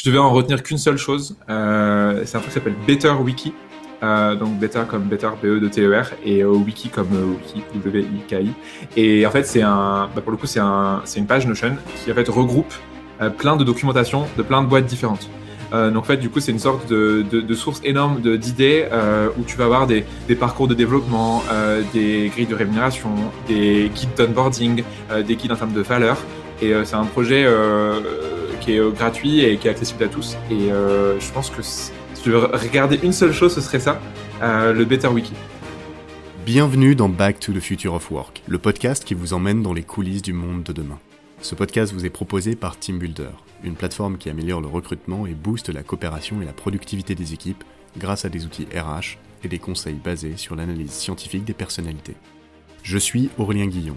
je devais en retenir qu'une seule chose, euh, c'est un truc qui s'appelle Better Wiki. Euh, donc Better comme Better BE de TER et euh, Wiki comme euh, Wiki W I K I. Et en fait c'est un, bah, pour le coup c'est un, c'est une page Notion qui en fait regroupe euh, plein de documentation de plein de boîtes différentes. Euh, donc en fait, du coup, c'est une sorte de, de, de source énorme d'idées où tu vas avoir des, des parcours de développement, des grilles de rémunération, des guides d'onboarding, des guides en termes de valeur. Et c'est un projet qui est euh, gratuit et qui est accessible à tous. Et euh, je pense que si je devais regarder une seule chose, ce serait ça, euh, le Better Wiki. Bienvenue dans Back to the Future of Work, le podcast qui vous emmène dans les coulisses du monde de demain. Ce podcast vous est proposé par Team Builder, une plateforme qui améliore le recrutement et booste la coopération et la productivité des équipes grâce à des outils RH et des conseils basés sur l'analyse scientifique des personnalités. Je suis Aurélien Guillon.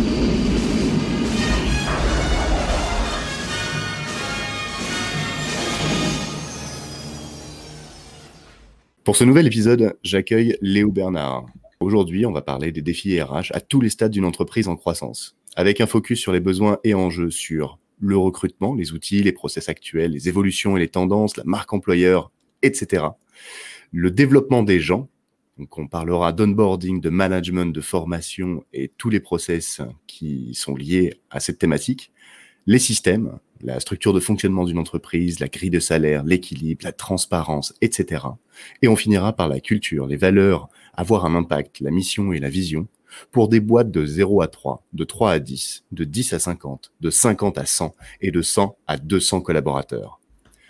Pour ce nouvel épisode, j'accueille Léo Bernard. Aujourd'hui, on va parler des défis RH à tous les stades d'une entreprise en croissance, avec un focus sur les besoins et enjeux sur le recrutement, les outils, les process actuels, les évolutions et les tendances, la marque employeur, etc. Le développement des gens, donc on parlera d'onboarding, de management, de formation et tous les process qui sont liés à cette thématique. Les systèmes, la structure de fonctionnement d'une entreprise, la grille de salaire, l'équilibre, la transparence, etc. Et on finira par la culture, les valeurs, avoir un impact, la mission et la vision pour des boîtes de 0 à 3, de 3 à 10, de 10 à 50, de 50 à 100 et de 100 à 200 collaborateurs.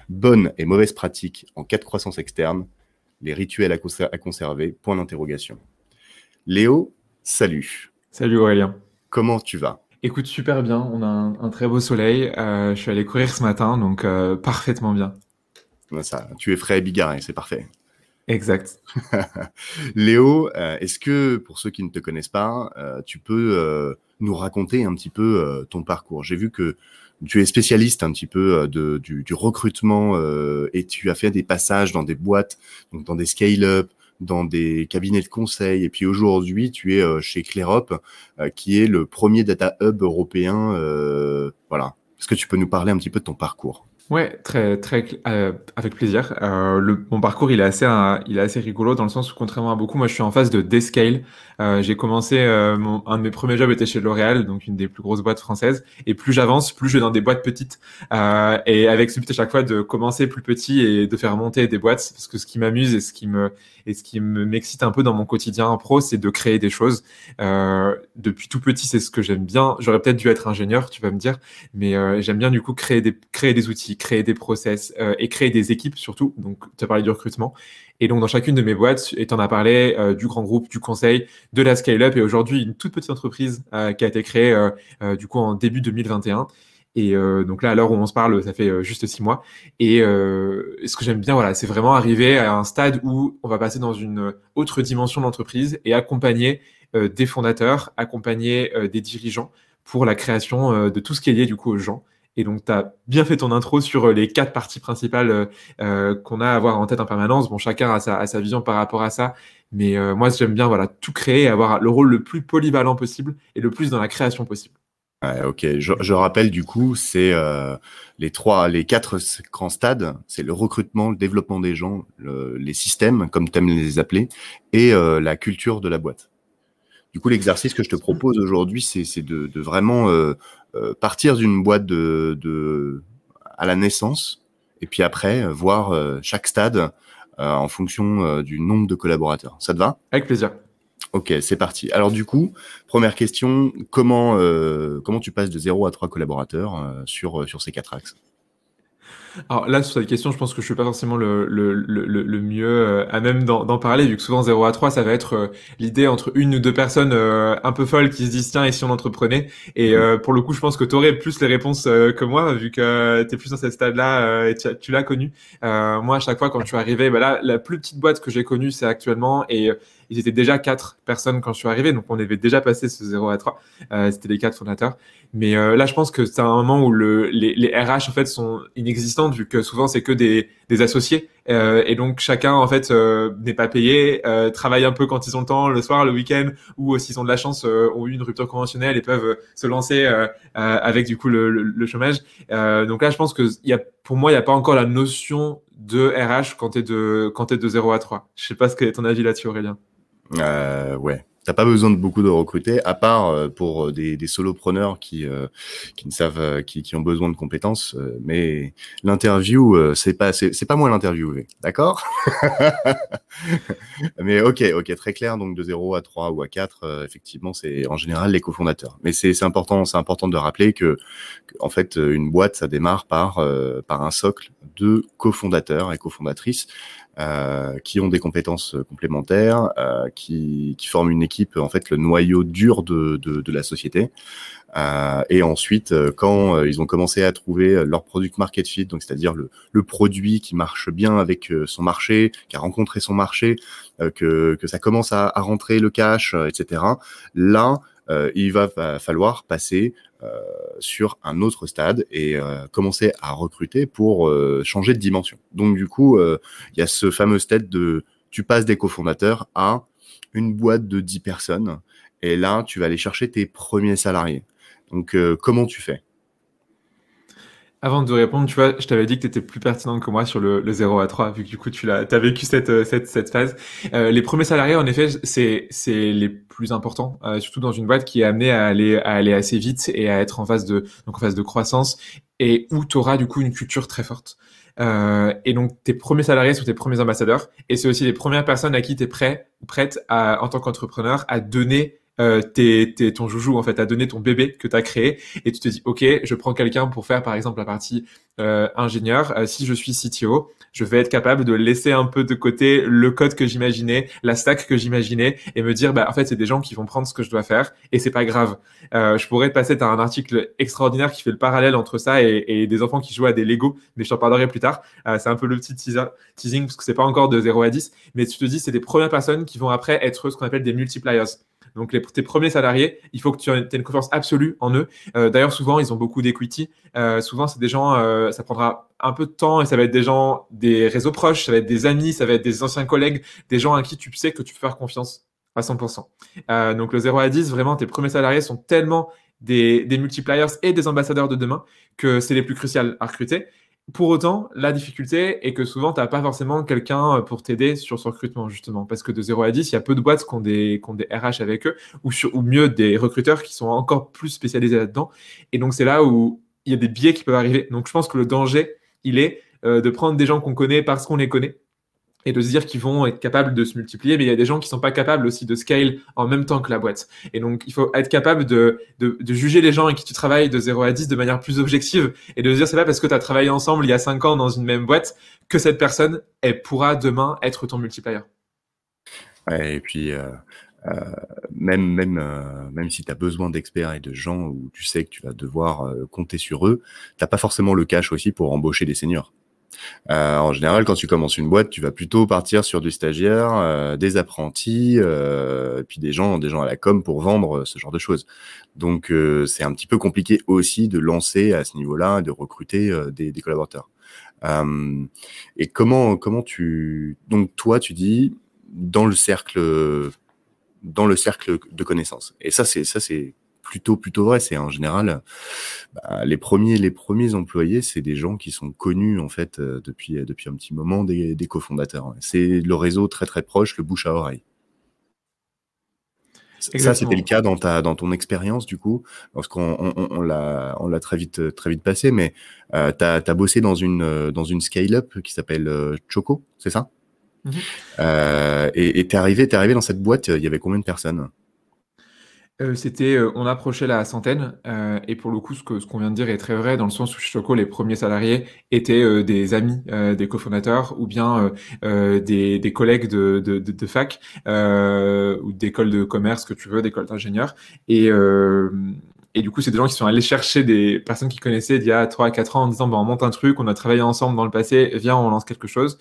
Bonnes et mauvaises pratiques en cas de croissance externe, les rituels à, conser- à conserver, point d'interrogation. Léo, salut. Salut Aurélien. Comment tu vas? Écoute, super bien, on a un, un très beau soleil. Euh, je suis allé courir ce matin, donc euh, parfaitement bien. Ça, Tu es frais et bigarré, c'est parfait. Exact. Léo, euh, est-ce que pour ceux qui ne te connaissent pas, tu peux nous raconter un petit peu ton parcours? J'ai vu que tu es spécialiste un petit peu de, du, du recrutement et tu as fait des passages dans des boîtes, donc dans des scale-up, dans des cabinets de conseil. Et puis aujourd'hui, tu es euh, chez Clerop, euh, qui est le premier data hub européen. euh, voilà. Est-ce que tu peux nous parler un petit peu de ton parcours? Ouais, très, très, euh, avec plaisir. Euh, le, mon parcours, il est assez, euh, il est assez rigolo dans le sens où, contrairement à beaucoup, moi, je suis en phase de descale. Euh, j'ai commencé, euh, mon, un de mes premiers jobs était chez L'Oréal, donc une des plus grosses boîtes françaises. Et plus j'avance, plus je vais dans des boîtes petites. Et avec ce but à chaque fois de commencer plus petit et de faire monter des boîtes, parce que ce qui m'amuse et ce qui me, et ce qui me m'excite un peu dans mon quotidien pro, c'est de créer des choses. Depuis tout petit, c'est ce que j'aime bien. J'aurais peut-être dû être ingénieur, tu vas me dire, mais j'aime bien du coup créer des, créer des outils, créer des process euh, et créer des équipes surtout. Donc, tu as parlé du recrutement. Et donc, dans chacune de mes boîtes, et tu en as parlé euh, du grand groupe, du conseil, de la scale-up et aujourd'hui une toute petite entreprise euh, qui a été créée du coup en début 2021. Et donc là, à l'heure où on se parle, ça fait juste six mois. Et ce que j'aime bien, voilà, c'est vraiment arriver à un stade où on va passer dans une autre dimension d'entreprise et accompagner des fondateurs, accompagner des dirigeants pour la création de tout ce qui est lié du coup aux gens. Et donc, tu as bien fait ton intro sur euh, les quatre parties principales euh, euh, qu'on a à avoir en tête en permanence. Bon, chacun a sa, vision par rapport à ça. Mais moi, j'aime bien voilà, tout créer et avoir le rôle le plus polyvalent possible et le plus dans la création possible. Ouais, ok, je, rappelle du coup, c'est les trois, les quatre grands stades, c'est le recrutement, le développement des gens, le- les systèmes, comme tu aimes les appeler, et la culture de la boîte. Du coup, l'exercice que je te propose aujourd'hui, c'est de, de vraiment euh, euh, partir d'une boîte de, de à la naissance, et puis après euh, voir euh, chaque stade euh, en fonction euh, du nombre de collaborateurs. Ça te va? Avec plaisir. Ok, c'est parti. Alors du coup, première question, comment euh, comment tu passes de 0 à 3 collaborateurs euh, sur, euh, sur ces quatre axes? Alors là, sur cette question, je pense que je suis pas forcément le, le, le, le mieux euh, à même d'en parler, vu que souvent 0 à 3, ça va être euh, l'idée entre une ou deux personnes euh, un peu folles qui se disent tiens, et si on entreprenait? Et pour le coup, je pense que tu aurais plus les réponses que moi, vu que tu es plus dans cette stade-là et tu, l'as connu. moi, à chaque fois, quand je suis arrivé, bah là, la plus petite boîte que j'ai connue, c'est actuellement, et ils étaient déjà quatre personnes quand je suis arrivé, donc on avait déjà passé ce 0 à 3. C'était les quatre fondateurs. Mais là, je pense que c'est un moment où le, les, les RH, en fait, sont inexistants vu que souvent c'est que des, des associés euh, et donc chacun en fait euh, n'est pas payé, euh, travaille un peu quand ils ont le temps, le soir, le week-end, ou s'ils ont de la chance, ont eu une rupture conventionnelle et peuvent se lancer avec du coup le, le, chômage. donc là, je pense que y a, pour moi, il n'y a pas encore la notion de RH quand t'es de quand t'es de 0 à 3. Je sais pas ce que est ton avis là-dessus, Aurélien. Ouais, T'as pas besoin de beaucoup de recruter, à part euh, pour euh, des, des solopreneurs qui euh, qui ne savent, qui, qui ont besoin de compétences. mais l'interview, c'est pas c'est pas moi l'interviewé, d'accord? Mais ok, ok, très clair. Donc de 0 à 3 ou à 4, effectivement, c'est en général les cofondateurs. Mais c'est important, c'est important de rappeler que, en fait une boîte ça démarre par par un socle de cofondateurs et cofondatrices euh, qui ont des compétences complémentaires, euh, qui, qui, forment une équipe, en fait, le noyau dur de, de, de la société. Euh, et ensuite, euh, quand euh, ils ont commencé à trouver leur product market fit, donc c'est-à-dire le, le, produit qui marche bien avec son marché, qui a rencontré son marché, que, que ça commence à, à rentrer le cash, etc. Là, il va falloir passer euh, sur un autre stade et euh, commencer à recruter pour euh, changer de dimension. Donc du coup, il y a ce fameux stade de tu passes des cofondateurs à une boîte de 10 personnes et là, tu vas aller chercher tes premiers salariés. Donc comment tu fais? Avant de répondre, tu vois, je t'avais dit que tu étais plus pertinente que moi sur le, le 0 à 3, vu que du coup tu l'as, as vécu cette, euh, cette, cette phase. Euh, les premiers salariés, en effet, c'est, les plus importants, euh, surtout dans une boîte qui est amenée à aller, à aller assez vite et à être en phase de, donc en phase de croissance et où tu auras du coup une culture très forte. Euh, et donc tes premiers salariés sont tes premiers ambassadeurs et c'est aussi les premières personnes à qui tu es prêt prête à, en tant qu'entrepreneur à donner euh, t'es, ton joujou en fait a donné ton bébé que tu as créé et tu te dis ok je prends quelqu'un pour faire par exemple la partie euh, ingénieur. Euh, si je suis CTO je vais être capable de laisser un peu de côté le code que j'imaginais la stack que j'imaginais et me dire bah en fait c'est des gens qui vont prendre ce que je dois faire et c'est pas grave. Euh, je pourrais passer t'as un article extraordinaire qui fait le parallèle entre ça et, et des enfants qui jouent à des Lego mais je t'en parlerai plus tard. Euh, c'est un peu le petit teasing parce que c'est pas encore de 0 à 10 mais tu te dis c'est des premières personnes qui vont après être ce qu'on appelle des multipliers donc, tes premiers salariés, il faut que tu aies une confiance absolue en eux. Euh, D'ailleurs, souvent, ils ont beaucoup d'equity. Euh, souvent, c'est des gens, euh, ça prendra un peu de temps et ça va être des gens, des réseaux proches, ça va être des amis, ça va être des anciens collègues, des gens à qui tu sais que tu peux faire confiance à 100%. Euh, donc, le 0 à 10, vraiment, tes premiers salariés sont tellement des, des multipliers et des ambassadeurs de demain que c'est les plus cruciaux à recruter. Pour autant, la difficulté est que souvent, tu n'as pas forcément quelqu'un euh, pour t'aider sur ce recrutement, justement. Parce que de 0 à 10, il y a peu de boîtes qui ont des, qui ont des RH avec eux, ou, mieux, des recruteurs qui sont encore plus spécialisés là-dedans. Et donc, c'est là où il y a des biais qui peuvent arriver. Donc, je pense que le danger, il est euh, de prendre des gens qu'on connaît parce qu'on les connaît et de se dire qu'ils vont être capables de se multiplier, mais il y a des gens qui sont pas capables aussi de scale en même temps que la boîte. Et donc, il faut être capable de, juger les gens avec qui tu travailles de 0 à 10 de manière plus objective et de se dire c'est pas parce que tu as travaillé ensemble il y a 5 ans dans une même boîte que cette personne, elle pourra demain être ton multiplier. Et puis, euh, euh, même, même, euh, même si tu as besoin d'experts et de gens où tu sais que tu vas devoir compter sur eux, t'as pas forcément le cash aussi pour embaucher des seniors. Euh, en général, quand tu commences une boîte, tu vas plutôt partir sur du stagiaire, euh, des apprentis, euh, puis des gens, des gens à la com pour vendre ce genre de choses. Donc, c'est un petit peu compliqué aussi de lancer à ce niveau-là, de recruter des, des, collaborateurs. et comment, comment tu, donc toi, tu dis dans le cercle, dans le cercle de connaissances. Et ça, c'est ça, c'est plutôt plutôt vrai. C'est en général bah, les premiers les premiers employés, c'est des gens qui sont connus en fait euh, depuis depuis un petit moment des, des cofondateurs. C'est le réseau très très proche, le bouche à oreille. Ça, c'était le cas dans ta dans ton expérience du coup, parce qu'on on, on, l'a on l'a très vite très vite passé, mais euh, tu as, bossé dans une dans une scale-up qui s'appelle euh, Choco, c'est ça? Mm-hmm. euh, Et t'es arrivé t'es arrivé dans cette boîte, il y avait combien de personnes? Euh, c'était, euh, on approchait la centaine, euh, et pour le coup, ce que ce qu'on vient de dire est très vrai, dans le sens où Choco, les premiers salariés étaient des amis des cofondateurs ou bien des, collègues de, fac ou d'écoles de commerce que tu veux, d'écoles d'ingénieurs, et et du coup, c'est des gens qui sont allés chercher des personnes qu'ils connaissaient d'il y a 3 à 4 ans en disant, bah, on monte un truc, on a travaillé ensemble dans le passé, viens, on lance quelque chose.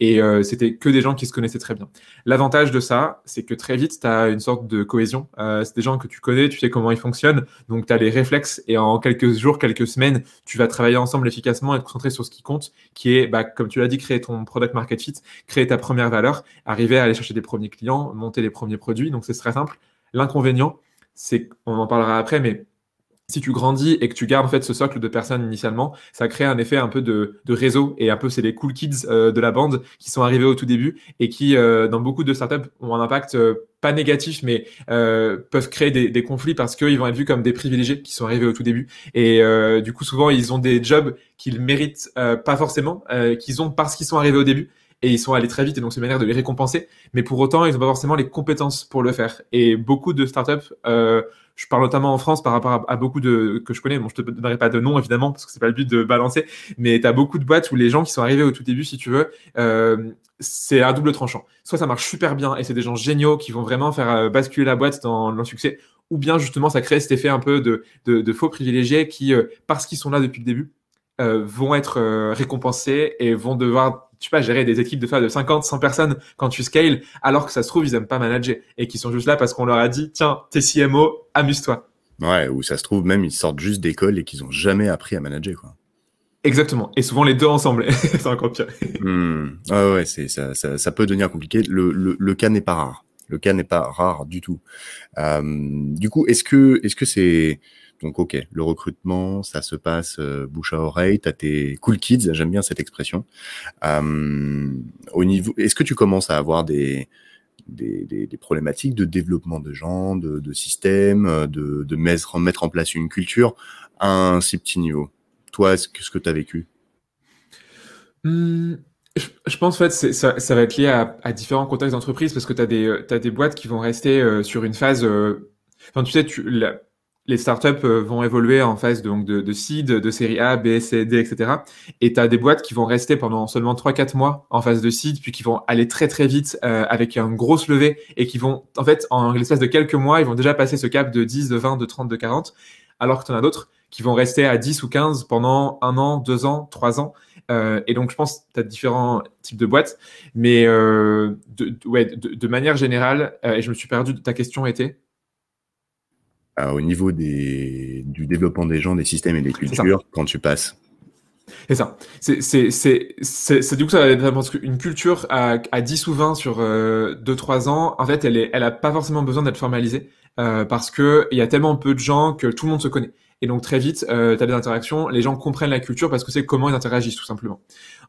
Et euh, c'était que des gens qui se connaissaient très bien. L'avantage de ça, c'est que très vite, tu as une sorte de cohésion. Euh, c'est des gens que tu connais, tu sais comment ils fonctionnent, donc tu as les réflexes et en quelques jours, quelques semaines, tu vas travailler ensemble efficacement et te concentrer sur ce qui compte, qui est, bah, comme tu l'as dit, créer ton product market fit, créer ta première valeur, arriver à aller chercher des premiers clients, monter les premiers produits. Donc c'est très simple. L'inconvénient, c'est, on en parlera après, mais si tu grandis et que tu gardes en fait ce socle de personnes initialement, ça crée un effet un peu de, réseau et un peu c'est les cool kids euh, de la bande qui sont arrivés au tout début et qui euh, dans beaucoup de startups ont un impact euh, pas négatif mais peuvent créer des, conflits parce qu'ils vont être vus comme des privilégiés qui sont arrivés au tout début. Et du coup souvent ils ont des jobs qu'ils méritent pas forcément qu'ils ont parce qu'ils sont arrivés au début et ils sont allés très vite et donc c'est une manière de les récompenser mais pour autant ils n'ont pas forcément les compétences pour le faire et beaucoup de startups je parle notamment en France par rapport à, beaucoup de que je connais. Bon, je te donnerai pas de nom évidemment parce que c'est pas le but de balancer, mais tu as beaucoup de boîtes où les gens qui sont arrivés au tout début, si tu veux, euh, c'est un double tranchant. Soit ça marche super bien et c'est des gens géniaux qui vont vraiment faire euh, basculer la boîte dans le succès, ou bien justement ça crée cet effet un peu de, faux privilégiés qui, euh, parce qu'ils sont là depuis le début, euh, vont être récompensés et vont devoir tu pas, gérer des équipes de, de 50, 100 personnes quand tu scales, alors que ça se trouve, ils aiment pas manager et qui sont juste là parce qu'on leur a dit, tiens, t'es CMO, amuse-toi. Ouais, ou ça se trouve, même ils sortent juste d'école et qu'ils ont jamais appris à manager, quoi. Exactement. Et souvent les deux ensemble. c'est encore pire. Hmm. ouais, c'est, ça, ça, ça, peut devenir compliqué. Le, le, le cas n'est pas rare. Le cas n'est pas rare du tout. Euh, du coup, est-ce que, est-ce que c'est, donc, ok, le recrutement, ça se passe euh, bouche à oreille. Tu as tes cool kids, j'aime bien cette expression. Euh, au niveau, est-ce que tu commences à avoir des, des, problématiques de développement de gens, de, systèmes, de, de mettre, mettre en place une culture à un si petit niveau? Toi, est-ce que que tu as vécu? Mmh, je, pense en fait ça, va être lié à, différents contextes d'entreprise parce que tu as des, des boîtes qui vont rester euh, sur une phase. Enfin, tu sais, tu, la, les startups euh, vont évoluer en phase donc de, de seed, de série A, B, C, D, etc. Et tu as des boîtes qui vont rester pendant seulement 3-4 mois en phase de seed, puis qui vont aller très très vite euh, avec une grosse levée et qui vont, en fait, en l'espace de quelques mois, ils vont déjà passer ce cap de 10, de 20, de 30, de 40, alors que tu en as d'autres qui vont rester à 10 ou 15 pendant un an, deux ans, trois ans. Euh, et donc, je pense que tu as différents types de boîtes. Mais euh, de, ouais, de, de, manière générale, euh, et je me suis perdu, ta question était? Au niveau des, du développement des gens, des systèmes et des cultures quand tu passes. C'est ça. C'est, du coup, ça parce qu'une culture à, à 10 ou 20 sur euh, 2-3 ans, en fait, elle est, elle a pas forcément besoin d'être formalisée euh, parce que il y a tellement peu de gens que tout le monde se connaît. Et donc, très vite, euh, tu as des interactions, les gens comprennent la culture parce que c'est comment ils interagissent, tout simplement.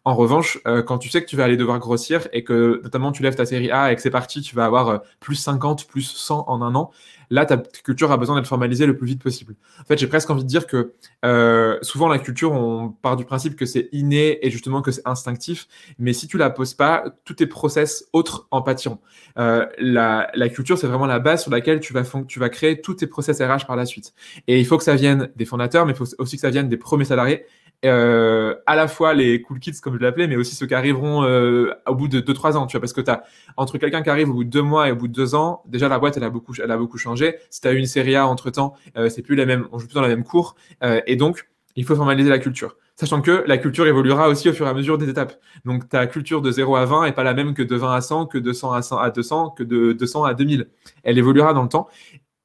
En revanche, euh, quand tu sais que tu vas aller devoir grossir et que notamment tu lèves ta série A et que c'est parti, tu vas avoir euh, plus 50, plus 100 en un an, là, ta culture a besoin d'être formalisée le plus vite possible. En fait, j'ai presque envie de dire que euh, souvent la culture, on part du principe que c'est inné et justement que c'est instinctif, mais si tu la poses pas, tous tes process autres en pâtiront. Euh, la, la, culture, c'est vraiment la base sur laquelle tu vas, tu vas créer tous tes process RH par la suite. Et il faut que ça vienne des fondateurs, mais il faut aussi que ça vienne des premiers salariés euh, à la fois les cool kids comme je l'appelais, mais aussi ceux qui arriveront euh, au bout de 2-3 ans, tu vois, parce que tu as entre quelqu'un qui arrive au bout de 2 mois et au bout de 2 ans, déjà la boîte elle a beaucoup, elle a beaucoup changé. Si tu as eu une série A entre temps, euh, c'est plus la même, on joue plus dans la même cour, et donc il faut formaliser la culture. Sachant que la culture évoluera aussi au fur et à mesure des étapes. Donc ta culture de 0 à 20 est pas la même que de 20 à 100, que de 100 à, 100 à 200, que de 200 à 2000. Elle évoluera dans le temps.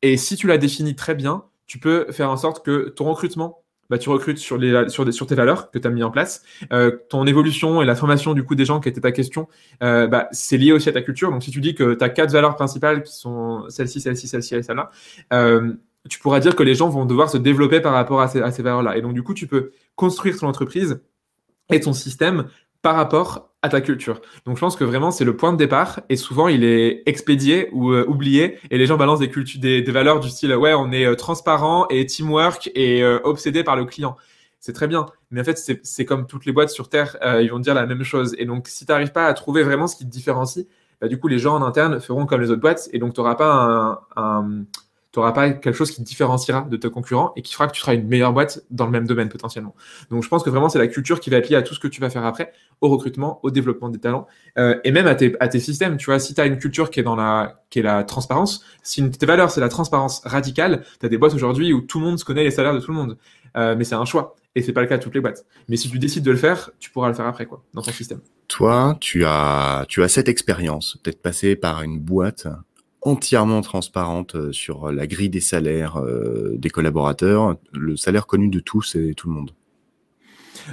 Et si tu la définis très bien, tu peux faire en sorte que ton recrutement bah, tu recrutes sur, les, sur, sur tes valeurs que tu as mis en place. Euh, ton évolution et la formation du coup des gens qui étaient ta question, euh, bah, c'est lié aussi à ta culture. Donc si tu dis que tu as quatre valeurs principales qui sont celle-ci, celle-ci, celle-ci et celle-là, euh, tu pourras dire que les gens vont devoir se développer par rapport à ces, à ces valeurs-là. Et donc du coup, tu peux construire ton entreprise et ton système par rapport à ta culture. Donc je pense que vraiment c'est le point de départ et souvent il est expédié ou euh, oublié et les gens balancent des, cultures, des, valeurs du style ouais on est euh, transparent et teamwork et euh, obsédé par le client. C'est très bien, mais en fait c'est comme toutes les boîtes sur Terre, ils vont dire la même chose. Et donc si tu n'arrives pas à trouver vraiment ce qui te différencie, bah, du coup les gens en interne feront comme les autres boîtes et donc tu n'auras pas un tu n'auras pas quelque chose qui te différenciera de tes concurrents et qui fera que tu seras une meilleure boîte dans le même domaine potentiellement. Donc je pense que vraiment c'est la culture qui va liée à tout ce que tu vas faire après, au recrutement, au développement des talents euh, et même à tes, à tes systèmes. Tu vois, si tu as une culture qui est dans la qui est la transparence, si tes valeurs c'est la transparence radicale, tu as des boîtes aujourd'hui où tout le monde se connaît les salaires de tout le monde. Euh, mais c'est un choix et c'est pas le cas de toutes les boîtes. Mais si tu décides de le faire, tu pourras le faire après quoi, dans ton système. Toi, tu as tu as cette expérience, peut-être passé par une boîte entièrement transparente euh, sur la grille des salaires euh, des collaborateurs, le salaire connu de tous et tout le monde.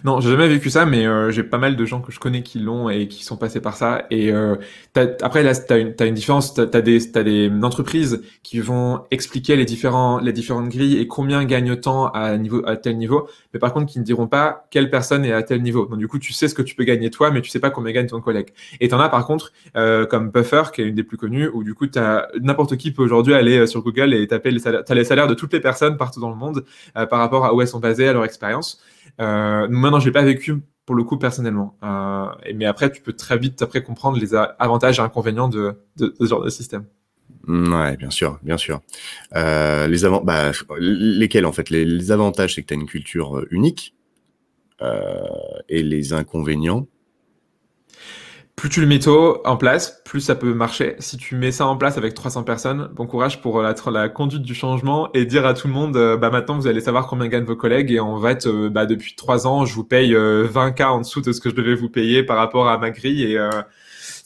Non, j'ai jamais vécu ça, mais euh, j'ai pas mal de gens que je connais qui l'ont et qui sont passés par ça. Et euh, après, là, une, as une différence. T'as as des, as des entreprises qui vont expliquer les différents, les différentes grilles et combien gagne-t-on à niveau, à tel niveau. Mais par contre, qui ne diront pas quelle personne est à tel niveau. Donc du coup, tu sais ce que tu peux gagner toi, mais tu sais pas combien gagne ton collègue. Et t'en as par contre, euh, comme Buffer, qui est une des plus connues, où du coup, n'importe qui peut aujourd'hui aller euh, sur Google et taper les salaires. Les salaires de toutes les personnes partout dans le monde euh, par rapport à où elles sont basées, à leur expérience. Euh, maintenant, j'ai pas vécu pour le coup personnellement. Euh, mais après, tu peux très vite après comprendre les avantages et inconvénients de, de, ce genre de système. Mm, ouais, bien sûr, bien sûr. Euh, les avant bah, lesquels en fait? Les, les avantages, c'est que tu as une culture euh, unique. Euh, et les inconvénients, plus tu le mets tôt en place, plus ça peut marcher. Si tu mets ça en place avec 300 personnes, bon courage pour la, conduite du changement et dire à tout le monde, euh, bah maintenant vous allez savoir combien gagnent vos collègues et en fait, euh, bah depuis trois ans, je vous paye 20K euh, en dessous de ce que je devais vous payer par rapport à ma grille et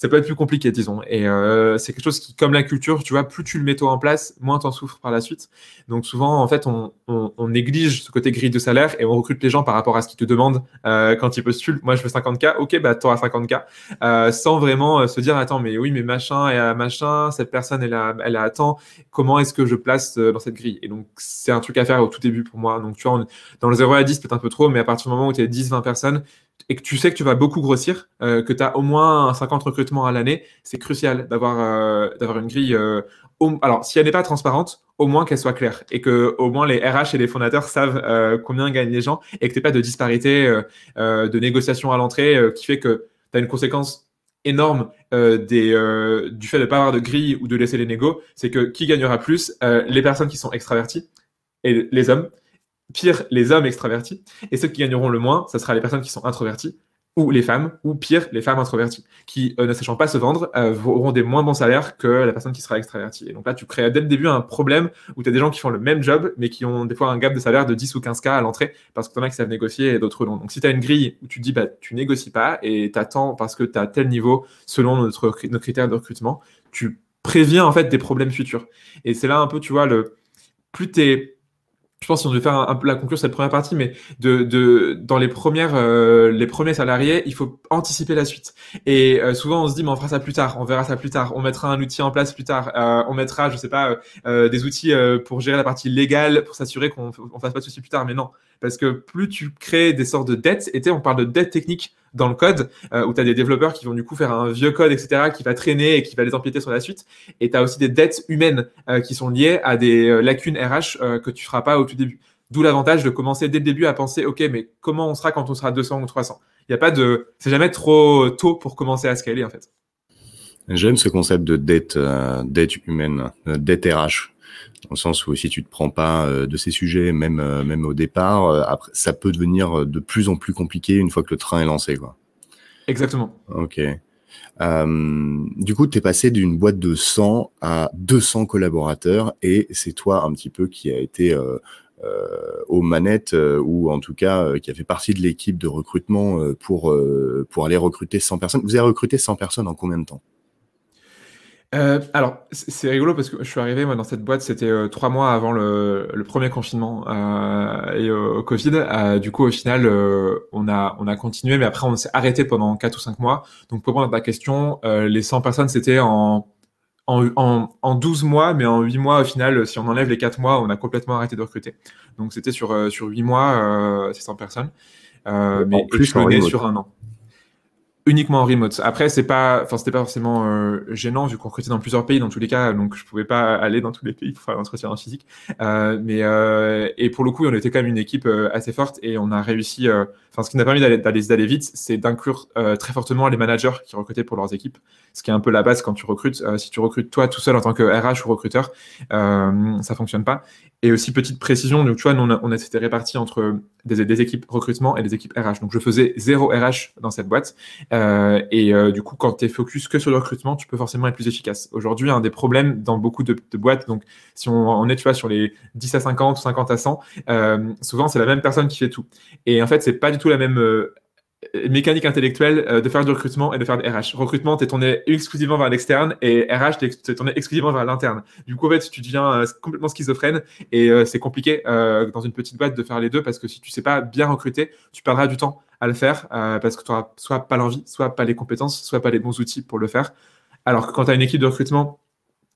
ça peut être plus compliqué, disons. Et euh, c'est quelque chose qui, comme la culture, tu vois, plus tu le mets tôt en place, moins t'en souffres par la suite. Donc souvent, en fait, on, on, néglige ce côté grille de salaire et on recrute les gens par rapport à ce qu'ils te demandent euh, quand ils postulent. Moi, je veux 50K, ok, bah t'auras 50K, euh, sans vraiment se dire, attends, mais oui, mais machin et machin, cette personne, elle a, elle a attends, comment est-ce que je place dans cette grille? Et donc, c'est un truc à faire au tout début pour moi. Donc, tu vois, dans le 0 à 10, peut-être un peu trop, mais à partir du moment où tu es 10, 20 personnes, et que tu sais que tu vas beaucoup grossir, euh, que tu as au moins 50 recrutements à l'année, c'est crucial d'avoir euh, une grille. Euh, alors, si elle n'est pas transparente, au moins qu'elle soit claire et que au moins les RH et les fondateurs savent combien gagnent les gens et que tu pas de disparité de négociation à l'entrée qui fait que tu as une conséquence énorme du fait de ne pas avoir de grille ou de laisser les négos, c'est que qui gagnera plus Les personnes qui sont extraverties et les hommes pire les hommes extravertis, et ceux qui gagneront le moins, ce sera les personnes qui sont introverties, ou les femmes, ou pire, les femmes introverties, qui, euh, ne sachant pas se vendre, euh, auront des moins bons salaires que la personne qui sera extravertie. Et donc là, tu crées dès le début un problème où tu as des gens qui font le même job, mais qui ont des fois un gap de salaire de 10 ou 15K à l'entrée, parce que tu en as qui savent négocier et d'autres non. Donc si tu as une grille où tu dis, bah, tu négocies pas, et tu attends parce que tu as tel niveau selon notre, nos critères de recrutement, tu préviens en fait des problèmes futurs. Et c'est là un peu, tu vois, le plus tu je pense si on devait faire un, peu la conclusion cette première partie, mais de, de dans les premières euh, les premiers salariés, il faut anticiper la suite. Et euh, souvent on se dit mais on fera ça plus tard, on verra ça plus tard, on mettra un outil en place plus tard, euh, on mettra je sais pas des outils pour gérer la partie légale pour s'assurer qu'on on fasse pas de soucis plus tard. Mais non, parce que plus tu crées des sortes de dettes, et on parle de dettes techniques dans le code, euh, où tu as des développeurs qui vont du coup faire un vieux code, etc., qui va traîner et qui va les empiéter sur la suite. Et tu as aussi des dettes humaines euh, qui sont liées à des euh, lacunes RH que tu feras pas au tout début. D'où l'avantage de commencer dès le début à penser, OK, mais comment on sera quand on sera 200 ou 300 Il y a pas de... C'est jamais trop tôt pour commencer à scaler, en fait. J'aime ce concept de dette, dette humaine, dette RH dans le sens où si tu te prends pas euh, de ces sujets, même euh, même au départ, euh, après, ça peut devenir de plus en plus compliqué une fois que le train est lancé, quoi. Exactement. Ok. Euh, du coup, tu es passé d'une boîte de 100 à 200 collaborateurs et c'est toi un petit peu qui a été euh, euh, aux manettes ou en tout cas qui a fait partie de l'équipe de recrutement pour, pour aller recruter 100 personnes. Vous avez recruté 100 personnes en combien de temps? Euh, alors, c'est rigolo parce que je suis arrivé moi dans cette boîte, c'était euh, trois mois avant le, le premier confinement euh, et au Covid. Euh, du coup, au final, euh, on a on a continué, mais après on s'est arrêté pendant quatre ou cinq mois. Donc, pour répondre à ta question, les 100 personnes, c'était en, en en, en 12 mois, mais en 8 mois au final, si on enlève les quatre mois, on a complètement arrêté de recruter. Donc, c'était sur sur 8 mois, ces 100 personnes, mais plus, échelonné sur un an. Uniquement en remote. Après, c'est pas, enfin, c'était pas forcément euh, gênant vu qu'on recrutait dans plusieurs pays dans tous les cas, donc je pouvais pas aller dans tous les pays pour faire l'entretien en physique. Euh, mais euh, et pour le coup, on était quand même une équipe assez forte et on a réussi. Enfin, ce qui nous a permis d'aller vite, c'est d'inclure très fortement les managers qui recrutaient pour leurs équipes, ce qui est un peu la base quand tu recrutes. Si tu recrutes toi tout seul en tant que RH ou recruteur, ça fonctionne pas. Et aussi petite précision, donc tu vois, on a été répartis entre des, des équipes recrutement et des équipes RH. Donc je faisais zéro RH dans cette boîte. Euh, et euh, du coup, quand tu es focus que sur le recrutement, tu peux forcément être plus efficace. Aujourd'hui, un des problèmes dans beaucoup de, boîtes, donc si on, on est tu vois, sur les 10 à 50 ou 50 à 100, euh, souvent c'est la même personne qui fait tout. Et en fait, c'est pas du tout la même mécanique intellectuelle de faire du recrutement et de faire des RH. Recrutement, tu es tourné exclusivement vers l'externe et RH, tu es tourné exclusivement vers l'interne. Du coup, en fait, tu deviens complètement schizophrène et c'est compliqué dans une petite boîte de faire les deux parce que si tu sais pas bien recruter, tu perdras du temps à le faire euh, parce que tu auras soit pas l'envie, soit pas les compétences, soit pas les bons outils pour le faire. Alors que quand tu as une équipe de recrutement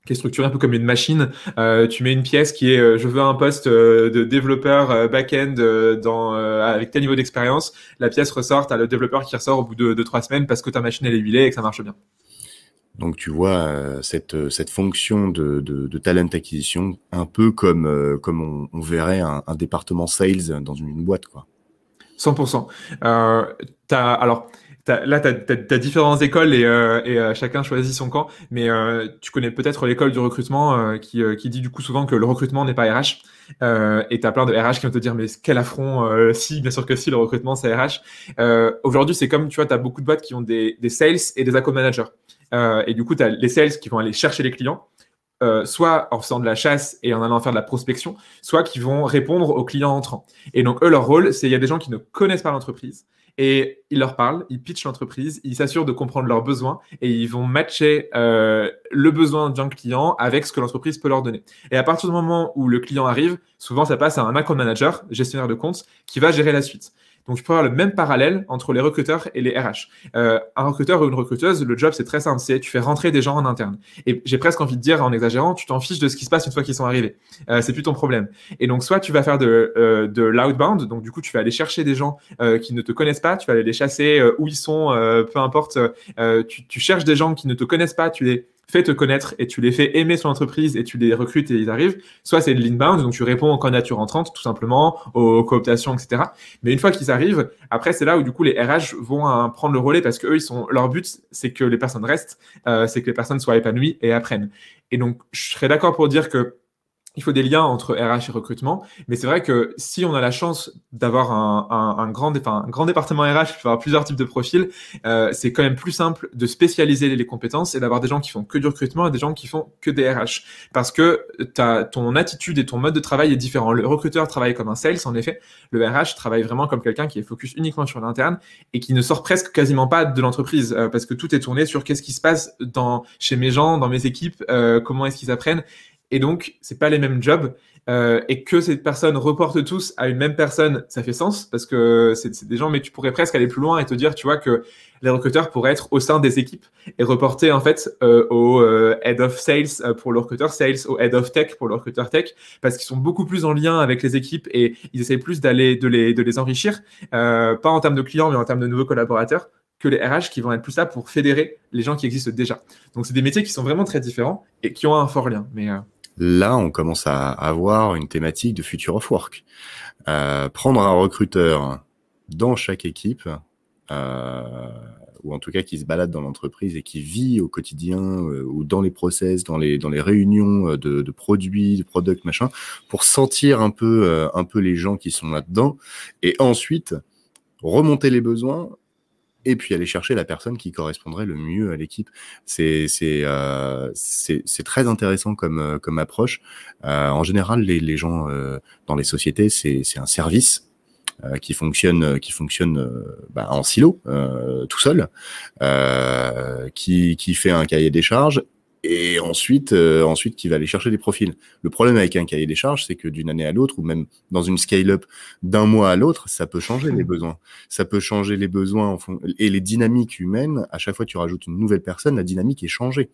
qui est structurée un peu comme une machine. Euh, tu mets une pièce qui est euh, je veux un poste de développeur back-end avec tel niveau d'expérience. La pièce ressort, t'as le développeur qui ressort au bout de, de trois semaines parce que ta machine elle est huilée et que ça marche bien. Donc tu vois cette, fonction de, talent acquisition un peu comme, comme on, verrait un, un département sales dans une, une boîte. Quoi. 100%. Euh, alors, là, tu as, différentes écoles et, euh, et euh, chacun choisit son camp, mais euh, tu connais peut-être l'école du recrutement euh, qui, qui dit du coup souvent que le recrutement n'est pas RH. Et tu as plein de RH qui vont te dire mais quel affront, si, bien sûr que si, le recrutement c'est RH. Aujourd'hui, c'est comme, tu vois, tu as beaucoup de boîtes qui ont des, des sales et des account managers. Et du coup, tu as les sales qui vont aller chercher les clients. Euh, soit en faisant de la chasse et en allant faire de la prospection, soit qui vont répondre aux clients entrants. Et donc, eux, leur rôle, c'est il y a des gens qui ne connaissent pas l'entreprise et ils leur parlent, ils pitchent l'entreprise, ils s'assurent de comprendre leurs besoins et ils vont matcher euh, le besoin d'un client avec ce que l'entreprise peut leur donner. Et à partir du moment où le client arrive, souvent ça passe à un account manager, gestionnaire de compte, qui va gérer la suite. Donc, je peux avoir le même parallèle entre les recruteurs et les RH. Euh, un recruteur ou une recruteuse, le job, c'est très simple. C'est tu fais rentrer des gens en interne. Et j'ai presque envie de dire, en exagérant, tu t'en fiches de ce qui se passe une fois qu'ils sont arrivés. Euh, c'est plus ton problème. Et donc, soit tu vas faire de, euh, de l'outbound. Donc, du coup, tu vas aller chercher des gens euh, qui ne te connaissent pas. Tu vas aller les chasser euh, où ils sont, euh, peu importe. Tu, tu cherches des gens qui ne te connaissent pas. Tu les fais te connaître et tu les fais aimer son entreprise et tu les recrutes et ils arrivent. Soit c'est de l'inbound, donc tu réponds aux candidatures entrantes, tout simplement, aux cooptations, etc. Mais une fois qu'ils arrivent, après c'est là où du coup les RH vont hein, prendre le relais parce que eux ils sont leur but c'est que les personnes restent, euh, c'est que les personnes soient épanouies et apprennent. Et donc je serais d'accord pour dire que il faut des liens entre RH et recrutement, mais c'est vrai que si on a la chance d'avoir un, un, un, grand, enfin, un grand département RH qui peut avoir plusieurs types de profils, euh, c'est quand même plus simple de spécialiser les compétences et d'avoir des gens qui font que du recrutement et des gens qui font que des RH. Parce que as, ton attitude et ton mode de travail est différent. Le recruteur travaille comme un sales, en effet. Le RH travaille vraiment comme quelqu'un qui est focus uniquement sur l'interne et qui ne sort presque quasiment pas de l'entreprise euh, parce que tout est tourné sur qu'est-ce qui se passe dans, chez mes gens, dans mes équipes, euh, comment est-ce qu'ils apprennent et donc c'est pas les mêmes jobs euh, et que ces personnes reportent tous à une même personne, ça fait sens parce que c'est des gens, mais tu pourrais presque aller plus loin et te dire, tu vois, que les recruteurs pourraient être au sein des équipes et reporter en fait euh, au euh, head of sales pour le recruteur sales, au head of tech pour le recruteur tech, parce qu'ils sont beaucoup plus en lien avec les équipes et ils essayent plus d'aller de les de les enrichir, pas en termes de clients mais en termes de nouveaux collaborateurs que les RH qui vont être plus là pour fédérer les gens qui existent déjà. Donc c'est des métiers qui sont vraiment très différents et qui ont un fort lien. Mais là, on commence à avoir une thématique de future of work. Euh, prendre un recruteur dans chaque équipe, euh, ou en tout cas qui se balade dans l'entreprise et qui vit au quotidien euh, ou dans les process, dans les dans les réunions de, de produits, de product machin, pour sentir un peu un peu les gens qui sont là-dedans, et ensuite remonter les besoins et puis aller chercher la personne qui correspondrait le mieux à l'équipe. C'est euh, très intéressant comme euh, comme approche. Euh, en général, les, les gens euh, dans les sociétés, c'est un service euh, qui fonctionne qui fonctionne euh, bah, en silo, tout seul, qui qui fait un cahier des charges et ensuite, euh, ensuite qui va aller chercher des profils. Le problème avec un cahier des charges, c'est que d'une année à l'autre, ou même dans une scale-up d'un mois à l'autre, ça peut changer les besoins. Ça peut changer les besoins en fond... et les dynamiques humaines. À chaque fois que tu rajoutes une nouvelle personne, la dynamique est changée.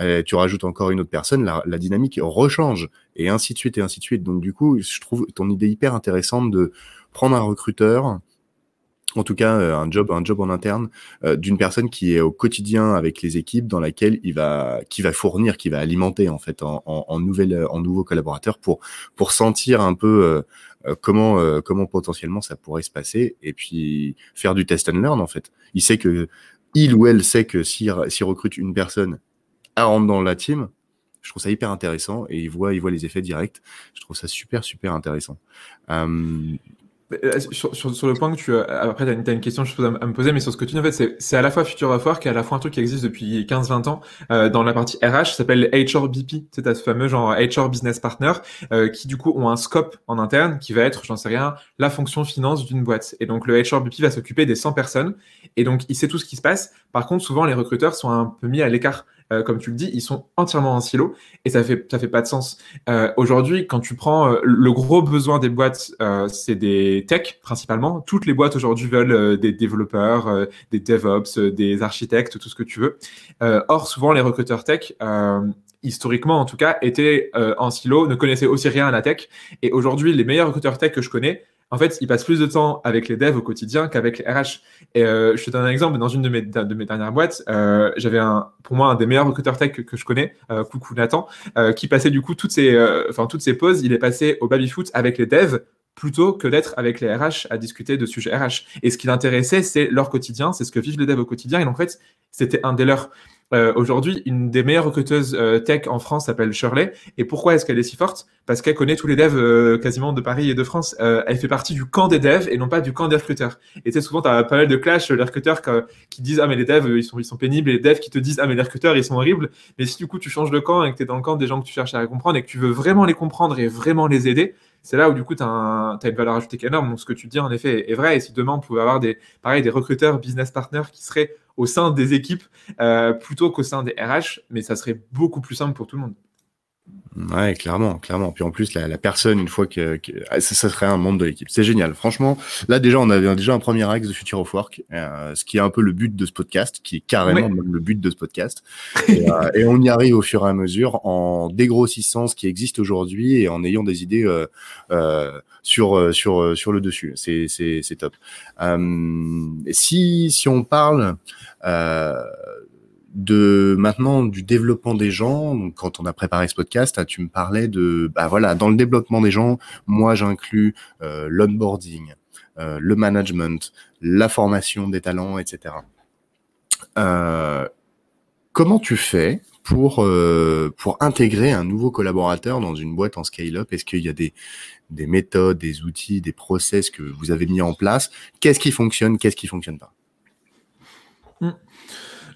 Euh, tu rajoutes encore une autre personne, la, la, dynamique rechange, et ainsi de suite, et ainsi de suite. Donc du coup, je trouve ton idée hyper intéressante de prendre un recruteur en tout cas euh, un job un job en interne euh, d'une personne qui est au quotidien avec les équipes dans laquelle il va qui va fournir qui va alimenter en fait en, nouveaux collaborateurs pour sentir un peu euh, comment potentiellement ça pourrait se passer et puis faire du test and learn en fait. Il sait que il ou elle sait que si si recrute une personne à rentre dans la team. Je trouve ça hyper intéressant et il voit il voit les effets directs. Je trouve ça super super intéressant sur, sur, sur, le point que tu après, tu as, une question je à, à, me poser, mais sur ce que tu dis, en fait, c'est à la fois Future of Work et à la fois un truc qui existe depuis 15-20 ans euh, dans la partie RH, s'appelle HRBP. C'est à ce fameux genre HR Business Partner euh, qui, du coup, ont un scope en interne qui va être, j'en sais rien, la fonction finance d'une boîte. Et donc, le HRBP va s'occuper des 100 personnes et donc, il sait tout ce qui se passe. Par contre, souvent, les recruteurs sont un peu mis à l'écart euh, comme tu le dis, ils sont entièrement en silo et ça fait ça fait pas de sens. Euh, Aujourd'hui, quand tu prends euh, le gros besoin des boîtes, c'est des techs principalement. Toutes les boîtes aujourd'hui veulent des développeurs, des DevOps, des architectes, tout ce que tu veux. or, souvent les recruteurs tech historiquement en tout cas, étaient en silo, ne connaissaient aussi rien à la tech. Et aujourd'hui, les meilleurs recruteurs tech que je connais, en fait, ils passent plus de temps avec les devs au quotidien qu'avec les RH. Et euh, je te donne un exemple. Dans une de mes, de mes dernières boîtes, euh, j'avais pour moi un des meilleurs recruteurs tech que, je connais, euh, coucou Nathan, euh, qui passait du coup toutes ses, toutes ses pauses, il est passé au baby foot avec les devs plutôt que d'être avec les RH à discuter de sujets RH. Et ce qui l'intéressait, c'est leur quotidien, c'est ce que vivent les devs au quotidien. Et en fait, c'était un des leurs. Euh, Aujourd'hui, une des meilleures recruteuses euh, tech en France s'appelle Shirley. Et pourquoi est-ce qu'elle est si forte? Parce qu'elle connaît tous les devs euh, quasiment de Paris et de France. Euh, elle fait partie du camp des devs et non pas du camp des recruteurs. Et tu sais, souvent, tu as pas mal de clash, les recruteurs qui disent Ah, mais les devs, ils sont, ils sont pénibles. Et les devs qui te disent Ah, mais les recruteurs, ils sont horribles. Mais si du coup, tu changes de camp et que tu es dans le camp des gens que tu cherches à comprendre et que tu veux vraiment les comprendre et vraiment les aider, c'est là où du coup tu as, as, une valeur ajoutée qui énorme. Donc ce que tu dis en effet est vrai. Et si demain on pouvait avoir des, pareil, des recruteurs, business partners qui seraient au sein des équipes euh, plutôt qu'au sein des RH, mais ça serait beaucoup plus simple pour tout le monde. Ouais, clairement, clairement. Puis en plus, la, la personne, une fois que, que ah, ça, ça, serait un membre de l'équipe. C'est génial. Franchement, là déjà, on avait déjà un premier axe de Future of Work, euh, ce qui est un peu le but de ce podcast, qui est carrément le but de ce podcast. Et, euh, et, on y arrive au fur et à mesure en dégrossissant ce qui existe aujourd'hui et en ayant des idées euh, euh sur euh, sur sur le dessus. C'est c'est c'est top. si si on parle de maintenant du développement des gens. Quand on a préparé ce podcast, tu me parlais de, bah voilà, dans le développement des gens, moi j'inclus euh, l'onboarding, euh, le management, la formation des talents, etc. Euh, comment tu fais pour euh, pour intégrer un nouveau collaborateur dans une boîte en scale-up? Est-ce qu'il y a des des méthodes, des outils, des process que vous avez mis en place? Qu'est-ce qui fonctionne Qu'est-ce qui fonctionne pas?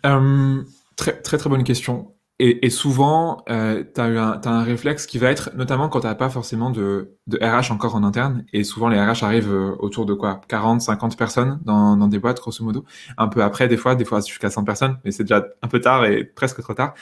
Euh, très, très, très bonne question. Et, souvent, euh, tu as, un réflexe qui va être, notamment quand tu n'as pas forcément de, RH encore en interne, et souvent les RH arrivent euh, autour de quoi? 40, 50 personnes dans, des boîtes, grosso modo. Un peu après, des fois, des fois jusqu'à 100 personnes, mais c'est déjà un peu tard et presque trop tard.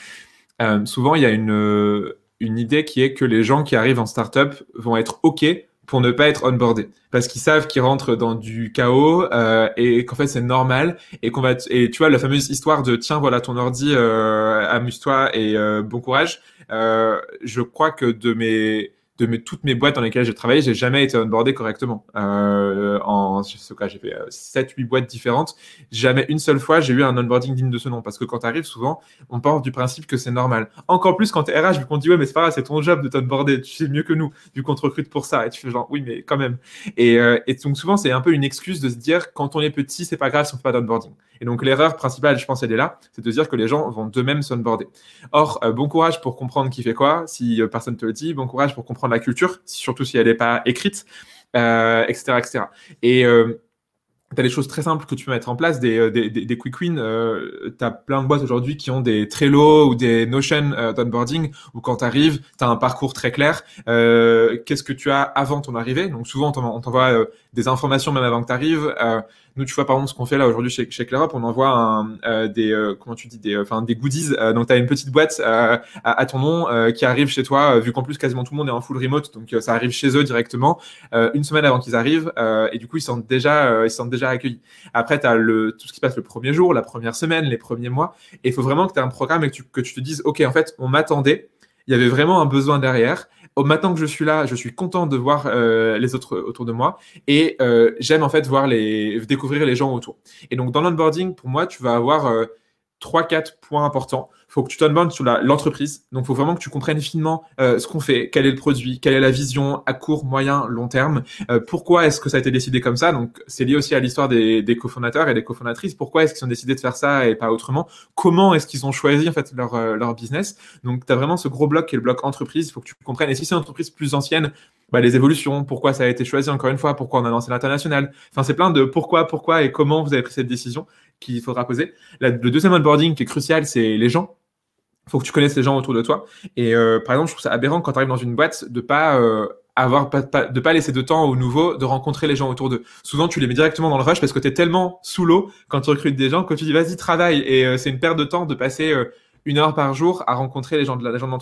Euh, souvent, il y a une idée qui est que les gens qui arrivent en startup vont être OK pour ne pas être onboardé. Parce qu'ils savent qu'ils rentrent dans du chaos euh, et qu'en fait c'est normal et qu'on va et tu vois la fameuse histoire de tiens voilà ton ordi euh, amuse-toi et euh, bon courage euh, je crois que de mes de mes, toutes mes boîtes dans lesquelles j'ai travaillé, j'ai jamais été onboardé correctement. Euh, en, je sais j'ai fait 7, euh, 8 boîtes différentes. Jamais une seule fois, j'ai eu un onboarding digne de ce nom. Parce que quand tu arrives, souvent, on part du principe que c'est normal. Encore plus quand t'es RH, vu qu'on dit, ouais, mais c'est pas grave, c'est ton job de t'onboarder. Tu sais mieux que nous, vu qu'on te recrute pour ça. Et tu fais genre, oui, mais quand même. Et, euh, et donc, souvent, c'est un peu une excuse de se dire, quand on est petit, c'est pas grave si on fait pas d'onboarding. Et donc, l'erreur principale, je pense, elle est là, c'est de dire que les gens vont d'eux-mêmes s'onboarder. Or, bon courage pour comprendre qui fait quoi, si personne te le dit. Bon courage pour comprendre la culture, surtout si elle n'est pas écrite, euh, etc., etc. Et euh, tu as des choses très simples que tu peux mettre en place, des, euh, des, des, quick wins. Euh, tu as plein de boîtes aujourd'hui qui ont des Trello ou des Notion euh, d'onboarding où quand tu arrives, tu as un parcours très clair. Qu'est-ce que tu as avant ton arrivée? Donc souvent, on t'envoie des informations même avant que tu arrives. Euh, nous, tu vois, par exemple, ce qu'on fait là aujourd'hui chez, chez on envoie un, euh, des, euh, comment tu dis, des, enfin, des goodies. Euh, donc, tu as une petite boîte à, à, ton nom qui arrive chez toi, vu qu'en plus, quasiment tout le monde est en full remote. Donc, ça arrive chez eux directement une semaine avant qu'ils arrivent. et du coup, ils sont déjà, ils sont déjà accueillis. Après, tu as le, tout ce qui passe le premier jour, la première semaine, les premiers mois. Et il faut vraiment que tu aies un programme et que tu, que tu te dises, OK, en fait, on m'attendait. Il y avait vraiment un besoin derrière. Maintenant que je suis là, je suis content de voir euh, les autres autour de moi et euh, j'aime en fait voir les découvrir les gens autour. Et donc dans l'onboarding, pour moi, tu vas avoir euh, trois, quatre points importants faut que tu t'onboardes sur l'entreprise. Donc, il faut vraiment que tu comprennes finement euh, ce qu'on fait, quel est le produit, quelle est la vision à court, moyen, long terme. Euh, pourquoi est-ce que ça a été décidé comme ça? Donc, c'est lié aussi à l'histoire des, des cofondateurs et des cofondatrices. Pourquoi est-ce qu'ils ont décidé de faire ça et pas autrement? Comment est-ce qu'ils ont choisi en fait leur, euh, leur business? Donc, tu as vraiment ce gros bloc qui est le bloc entreprise. Il faut que tu comprennes. Et si c'est une entreprise plus ancienne, bah, les évolutions, pourquoi ça a été choisi encore une fois, pourquoi on a lancé l'international? Enfin, c'est plein de pourquoi, pourquoi et comment vous avez pris cette décision qu'il faudra poser. le deuxième onboarding qui est crucial, c'est les gens. Il faut que tu connaisses les gens autour de toi. Et euh, par exemple, je trouve ça aberrant quand tu arrives dans une boîte de pas euh, avoir pas, de pas laisser de temps aux nouveaux de rencontrer les gens autour d'eux. Souvent, tu les mets directement dans le rush parce que tu es tellement sous l'eau quand tu recrutes des gens que tu dis vas-y travaille et euh, c'est une perte de temps de passer une heure par jour à rencontrer les gens de la, les gens.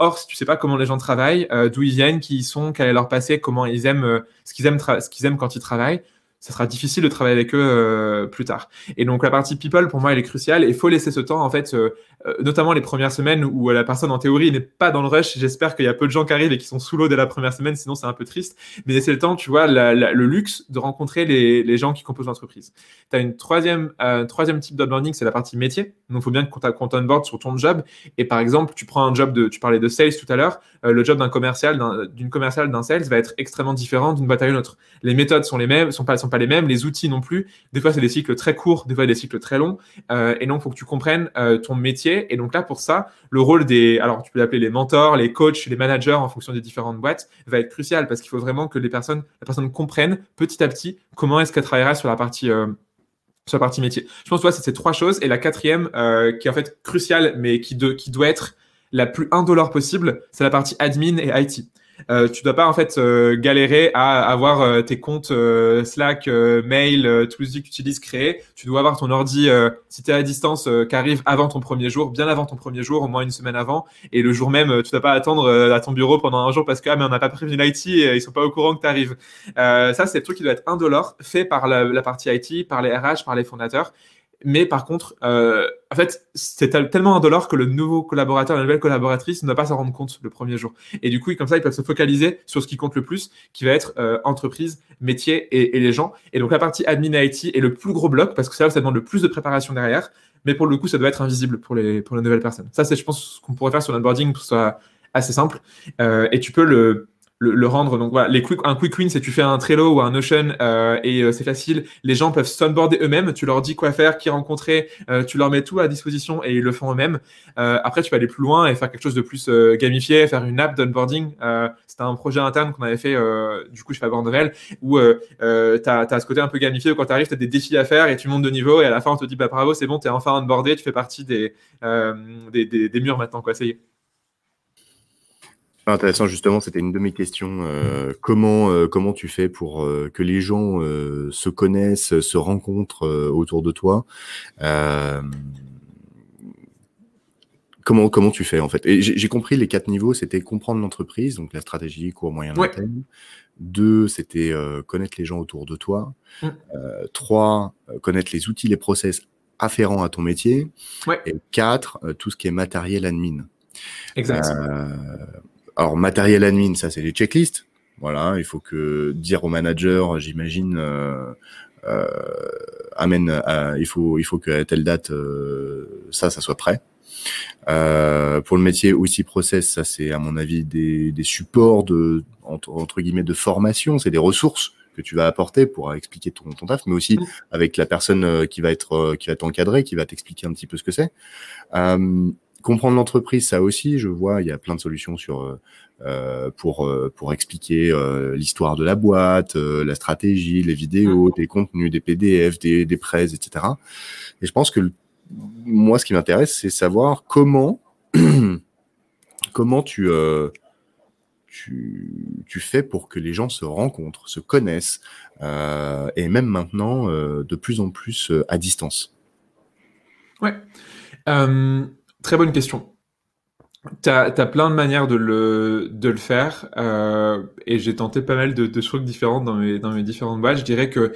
Or, si tu sais pas comment les gens travaillent, d'où ils viennent, qui ils sont, quel est leur passé, comment ils aiment, ce qu'ils aiment, ce qu'ils aiment quand ils travaillent, ça sera difficile de travailler avec eux euh, plus tard. Et donc la partie people pour moi elle est cruciale et faut laisser ce temps en fait, euh, euh, notamment les premières semaines où la personne en théorie n'est pas dans le rush. J'espère qu'il y a peu de gens qui arrivent et qui sont sous l'eau dès la première semaine, sinon c'est un peu triste. Mais laisser le temps, tu vois, le luxe de rencontrer les, les gens qui composent l'entreprise. Tu as une troisième, troisième type d'onboarding, c'est la partie métier. Donc il faut bien que tu compte board sur ton job. Et par exemple, tu prends un job de, tu parlais de sales tout à l'heure, le job d'un commercial, d'une commerciale, d'un sales va être extrêmement différent d'une boîte à une autre. Les méthodes sont les mêmes, sont pas, pas les mêmes, les outils non plus. Des fois, c'est des cycles très courts, des fois, des cycles très longs. Euh, et donc, il faut que tu comprennes euh, ton métier. Et donc là, pour ça, le rôle des, alors tu peux l'appeler les mentors, les coachs, les managers en fonction des différentes boîtes, va être crucial parce qu'il faut vraiment que les personnes, la personne comprenne petit à petit comment est-ce qu'elle travaillera sur la partie euh, sur la partie métier. Je pense que c'est ces trois choses. Et la quatrième, qui est en fait cruciale, mais qui, de, qui doit être la plus indolore possible, c'est la partie admin et IT euh, tu dois pas en fait euh, galérer à avoir euh, tes comptes euh, Slack, mail, tous les outils que tu utilises créés. Tu dois avoir ton ordi si tu es à distance qui arrive avant ton premier jour, bien avant ton premier jour, au moins une semaine avant. Et le jour même, tu dois pas attendre à ton bureau pendant un jour parce que ah, mais on n'a pas prévenu l'IT et ils sont pas au courant que tu arrives. ça, c'est le truc qui doit être indolore, fait par la, la partie IT, par les RH, par les fondateurs. Mais par contre, euh, en fait, c'est tellement indolore que le nouveau collaborateur, la nouvelle collaboratrice ne va pas s'en rendre compte le premier jour. Et du coup, comme ça, ils peuvent se focaliser sur ce qui compte le plus, qui va être euh, entreprise, métier et, les gens. Et donc, la partie admin IT est le plus gros bloc parce que ça, ça demande le plus de préparation derrière. Mais pour le coup, ça doit être invisible pour les, pour les nouvelles personnes. Ça, c'est, je pense, ce qu'on pourrait faire sur l'onboarding pour que ce soit assez simple. Euh, et tu peux le le, rendre. Donc voilà, les quick, un quick win, c'est tu fais un Trello ou un Notion euh, et euh, c'est facile. Les gens peuvent sunboarder eux-mêmes. Tu leur dis quoi faire, qui rencontrer, euh, tu leur mets tout à disposition et ils le font eux-mêmes. après, tu vas aller plus loin et faire quelque chose de plus gamifié, faire une app d'onboarding. C'était un projet interne qu'on avait fait du coup chez Faber Novel où tu as, ce côté un peu gamifié où quand tu arrives, tu as des défis à faire et tu montes de niveau et à la fin on te dit bah bravo, c'est bon, tu es enfin onboardé, tu fais partie des, des, des, des murs maintenant. quoi. Ça intéressant justement, c'était une de mes questions. Euh, comment euh, comment tu fais pour euh, que les gens se connaissent, se rencontrent autour de toi Comment comment tu fais en fait? Et j'ai compris les quatre niveaux. C'était comprendre l'entreprise, donc la stratégie court, moyen, long terme. Deux, c'était connaître les gens autour de toi. Mmh. trois, connaître les outils, les process afférents à ton métier. Et quatre, tout ce qui est matériel admin. Exact. Alors, matériel admin, ça, c'est les checklists. Voilà, il faut que dire au manager, j'imagine, euh, euh, amène, euh, il faut, il faut que à telle date, euh, ça, ça soit prêt. Euh, pour le métier aussi process, ça c'est à mon avis des, des supports de entre, entre, guillemets de formation, c'est des ressources que tu vas apporter pour expliquer ton, ton taf, mais aussi avec la personne qui va être qui va t'encadrer, qui va t'expliquer un petit peu ce que c'est. Euh, comprendre l'entreprise, ça aussi, je vois, il y a plein de solutions sur euh, euh pour euh, pour expliquer euh, l'histoire de la boîte, la stratégie, les vidéos, mmh. des contenus, des PDF, des des prêts, etc. Et je pense que moi, ce qui m'intéresse, c'est savoir comment comment tu tu, tu, fais pour que les gens se rencontrent, se connaissent, euh, et même maintenant euh, de plus en plus euh, à distance. Ouais. Très bonne question. Tu as, plein de manières de le, de le faire euh, et j'ai tenté pas mal de, de trucs différents dans mes, dans mes différentes boîtes. Je dirais que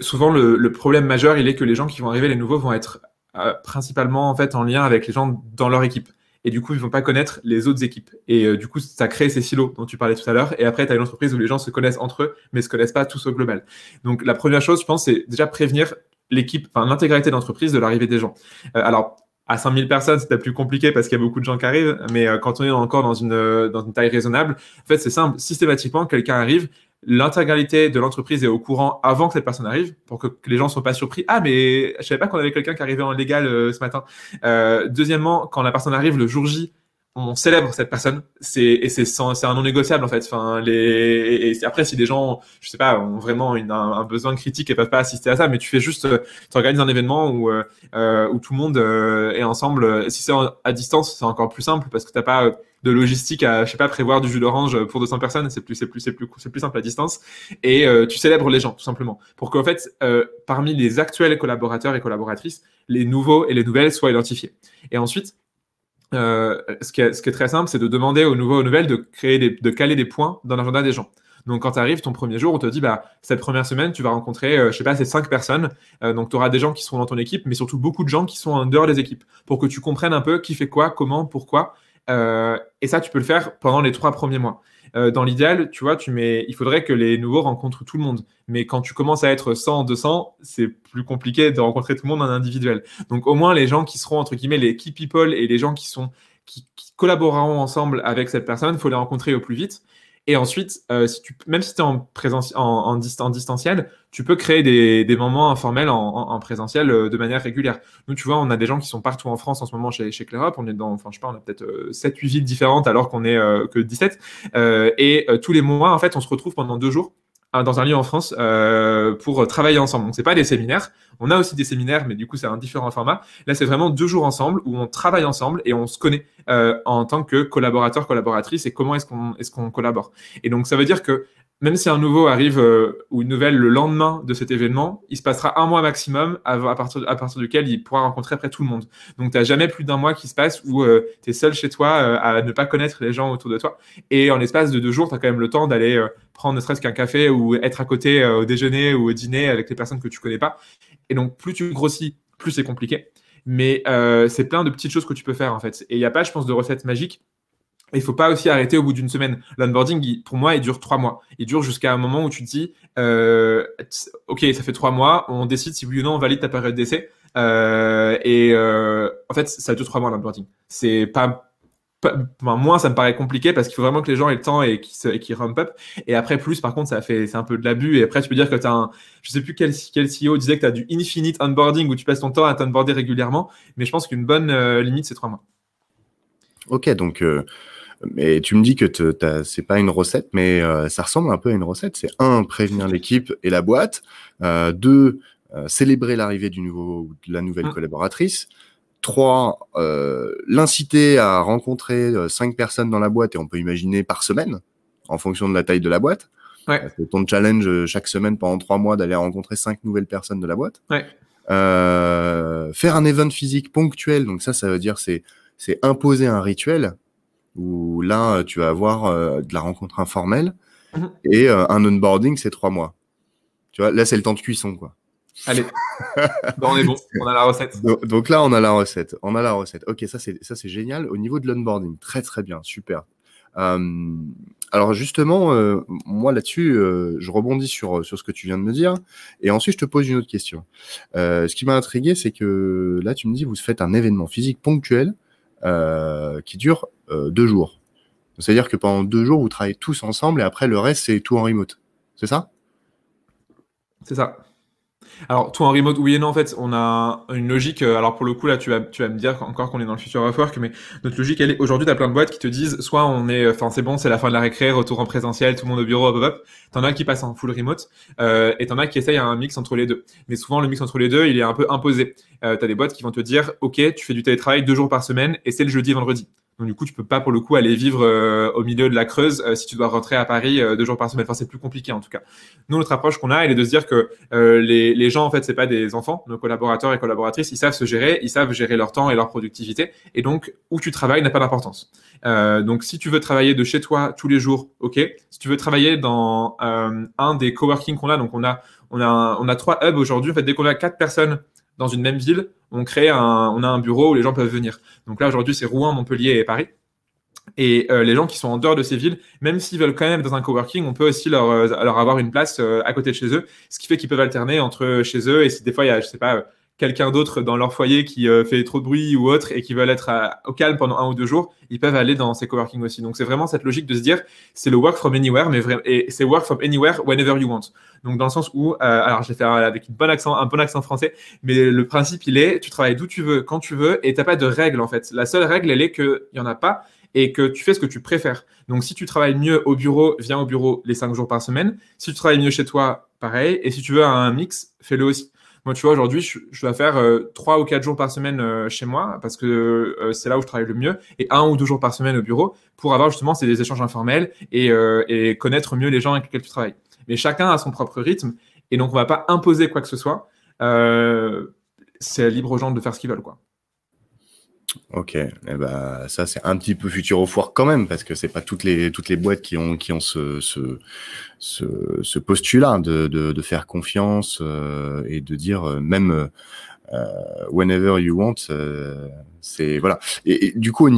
souvent le, problème majeur, il est que les gens qui vont arriver, les nouveaux, vont être euh, principalement en fait en lien avec les gens dans leur équipe. et du coup, ils vont pas connaître les autres équipes. Et euh, du coup, ça crée ces silos dont tu parlais tout à l'heure. Et après, tu as une entreprise où les gens se connaissent entre eux, mais se connaissent pas tous au global. Donc, la première chose, je pense, c'est déjà prévenir l'équipe, enfin, l'intégralité de l'entreprise de l'arrivée des gens. Alors, à 5000 personnes, c'est plus compliqué parce qu'il y a beaucoup de gens qui arrivent, mais euh, quand on est encore dans une, dans une taille raisonnable, en fait, c'est simple. Systématiquement, quelqu'un arrive, l'intégralité de l'entreprise est au courant avant que cette personne arrive pour que les gens ne soient pas surpris. Ah, mais je savais pas qu'on avait quelqu'un qui arrivait en légal euh, ce matin. Euh, deuxièmement, quand la personne arrive le jour J, on célèbre cette personne. C'est et c'est c'est un non négociable en fait. Enfin, les et après si des gens, je sais pas, ont vraiment un, besoin critique et peuvent pas assister à ça, mais tu fais juste, tu organises un événement où euh, où tout le monde est ensemble. Si c'est à distance, c'est encore plus simple parce que t'as pas de logistique à, je sais pas, prévoir du jus d'orange pour 200 personnes, c'est plus, c'est plus, c'est plus, c'est plus simple à distance. Et euh, tu célèbres les gens, tout simplement, pour qu'en fait, euh, parmi les actuels collaborateurs et collaboratrices, les nouveaux et les nouvelles soient identifiés. Et ensuite, euh, ce, qui est, très simple, c'est de demander aux nouveaux aux nouvelles de créer de caler des points dans l'agenda des gens. Donc, quand tu arrives ton premier jour, on te dit, bah, cette première semaine, tu vas rencontrer, je sais pas, ces cinq personnes. donc, tu auras des gens qui seront dans ton équipe, mais surtout beaucoup de gens qui sont en dehors des équipes pour que tu comprennes un peu qui fait quoi, comment, pourquoi. Euh, et ça, tu peux le faire pendant les trois premiers mois. Euh, dans l'idéal, tu vois, tu mets, il faudrait que les nouveaux rencontrent tout le monde. Mais quand tu commences à être 100, 200, c'est plus compliqué de rencontrer tout le monde en individuel. Donc, au moins, les gens qui seront, entre guillemets, les key people et les gens qui sont, qui, qui collaboreront ensemble avec cette personne, faut les rencontrer au plus vite. Et ensuite, euh, même si tu es en, distanciel, tu peux créer des, moments informels en, en, présentiel euh, de manière régulière. Nous, tu vois, on a des gens qui sont partout en France en ce moment chez, chez. On est dans, enfin, je sais pas, on a peut-être 7, euh, 8 villes différentes alors qu'on est que 17. et tous les mois, en fait, on se retrouve pendant deux jours dans un lieu en France euh, pour travailler ensemble. Donc c'est pas des séminaires. On a aussi des séminaires, mais du coup c'est un différent format. Là c'est vraiment deux jours ensemble où on travaille ensemble et on se connaît euh, en tant que collaborateur collaboratrice et comment est-ce qu'on est-ce qu'on collabore. Et donc ça veut dire que même si un nouveau arrive euh, ou une nouvelle le lendemain de cet événement, il se passera un mois maximum à, partir, duquel il pourra rencontrer après tout le monde. Donc, tu n'as jamais plus d'un mois qui se passe où euh, tu es seul chez toi euh, à ne pas connaître les gens autour de toi. Et en l'espace de deux jours, tu as quand même le temps d'aller prendre ne serait-ce qu'un café ou être à côté au déjeuner ou au dîner avec les personnes que tu connais pas. Et donc, plus tu grossis, plus c'est compliqué. Mais c'est plein de petites choses que tu peux faire en fait. Et il n'y a pas, je pense, de recette magique il faut pas aussi arrêter au bout d'une semaine. L'onboarding, pour moi, il dure trois mois. Il dure jusqu'à un moment où tu te dis, euh, ok, ça fait trois mois, on décide si oui ou non on valide ta période d'essai. Euh, et euh, en fait, ça dure trois mois l'onboarding. C'est pas, moins, ça me paraît compliqué parce qu'il faut vraiment que les gens aient le temps et qu'ils qu ramp up. Et après, plus, par contre, ça fait, c'est un peu de l'abus. Et après, tu peux dire que tu as un, je sais plus quel, quel CEO disait que tu as du infinite onboarding où tu passes ton temps à t'onboarder régulièrement. Mais je pense qu'une bonne limite, c'est trois mois. Ok, donc mais tu me dis que c'est pas une recette, mais euh, ça ressemble un peu à une recette. C'est un, prévenir l'équipe et la boîte. Euh, deux, euh, célébrer l'arrivée du nouveau, de la nouvelle mmh. collaboratrice. Trois, l'inciter à rencontrer cinq personnes dans la boîte et on peut imaginer par semaine, en fonction de la taille de la boîte. Ouais. C'est ton challenge chaque semaine pendant trois mois d'aller rencontrer cinq nouvelles personnes de la boîte. Ouais. faire un event physique ponctuel, donc ça, ça veut dire c'est c'est imposer un rituel où là, euh, tu vas avoir euh, de la rencontre informelle mhm. et euh, un onboarding, c'est trois mois. Tu vois, là, c'est le temps de cuisson, quoi. Allez, on est bon, on a la recette. Donc, là, on a la recette. On a la recette. Ok, ça c'est ça c'est génial. Au niveau de l'onboarding, très très bien, super. alors justement, moi là-dessus, je rebondis sur sur ce que tu viens de me dire, et ensuite je te pose une autre question. ce qui m'a intrigué, c'est que là, tu me dis, vous faites un événement physique ponctuel qui dure deux jours. C'est-à-dire que pendant deux jours, vous travaillez tous ensemble et après, le reste, c'est tout en remote. C'est ça? C'est ça. Alors, tout en remote, oui et non, en fait, on a une logique. Euh, alors, pour le coup, là, tu vas, tu vas me dire encore qu'on est dans le futur of work, mais notre logique, elle est aujourd'hui, tu as plein de boîtes qui te disent soit on est, enfin, c'est bon, c'est la fin de la récré, retour en présentiel, tout le monde au bureau, hop, hop, hop. T'en as qui passent en full remote, euh, et t'en as qui essayent un mix entre les deux. Mais souvent, le mix entre les deux, il est un peu imposé. Euh, tu as des boîtes qui vont te dire, OK, tu fais du télétravail deux jours par semaine, et c'est le jeudi, vendredi. Donc du coup, tu peux pas pour le coup aller vivre euh, au milieu de la Creuse euh, si tu dois rentrer à Paris euh, deux jours par semaine. Enfin, c'est plus compliqué en tout cas. Nous, notre approche qu'on a, elle est de se dire que les, les gens en fait, c'est pas des enfants. Nos collaborateurs et collaboratrices, ils savent se gérer, ils savent gérer leur temps et leur productivité. Et donc, où tu travailles n'a pas d'importance. donc, si tu veux travailler de chez toi tous les jours, ok. Si tu veux travailler dans un des coworking qu'on a, donc on a on a on a trois hubs aujourd'hui. En fait, dès qu'on a quatre personnes dans une même ville, on crée un, on a un bureau où les gens peuvent venir. Donc là, aujourd'hui, c'est Rouen, Montpellier et Paris. Et euh, les gens qui sont en dehors de ces villes, même s'ils veulent quand même dans un coworking, on peut aussi leur, euh, leur avoir une place euh, à côté de chez eux, ce qui fait qu'ils peuvent alterner entre chez eux et si des fois il y a, je sais pas, quelqu'un d'autre dans leur foyer qui fait trop de bruit ou autre et qui veulent être au calme pendant un ou deux jours, ils peuvent aller dans ces coworking aussi. Donc c'est vraiment cette logique de se dire, c'est le work from anywhere, mais et c'est work from anywhere whenever you want. Donc dans le sens où, alors je faire avec accent, un bon accent français, mais le principe il est, tu travailles d'où tu veux, quand tu veux, et t'as pas de règle en fait. La seule règle elle est qu'il y en a pas et que tu fais ce que tu préfères. Donc, si tu travailles mieux au bureau, viens au bureau les 5 jours par semaine. Si tu travailles mieux chez toi, pareil. Et si tu veux un mix, fais-le aussi. Moi, tu vois, aujourd'hui, je, vais faire euh, 3 ou 4 jours par semaine euh, chez moi parce que euh, c'est là où je travaille le mieux et un ou deux jours par semaine au bureau pour avoir justement ces des échanges informels et, et connaître mieux les gens avec lesquels tu travailles. Mais chacun a son propre rythme et donc on va pas imposer quoi que ce soit. c'est libre aux gens de faire ce qu'ils veulent, quoi. Ok, eh ben, ça c'est un petit peu futur au foire quand même, parce que c'est pas toutes les, toutes les boîtes qui ont, qui ont ce, ce, ce, ce postulat de, de, de, faire confiance euh, et de dire euh, même euh, whenever you want, euh, c'est voilà. Et, et, du coup,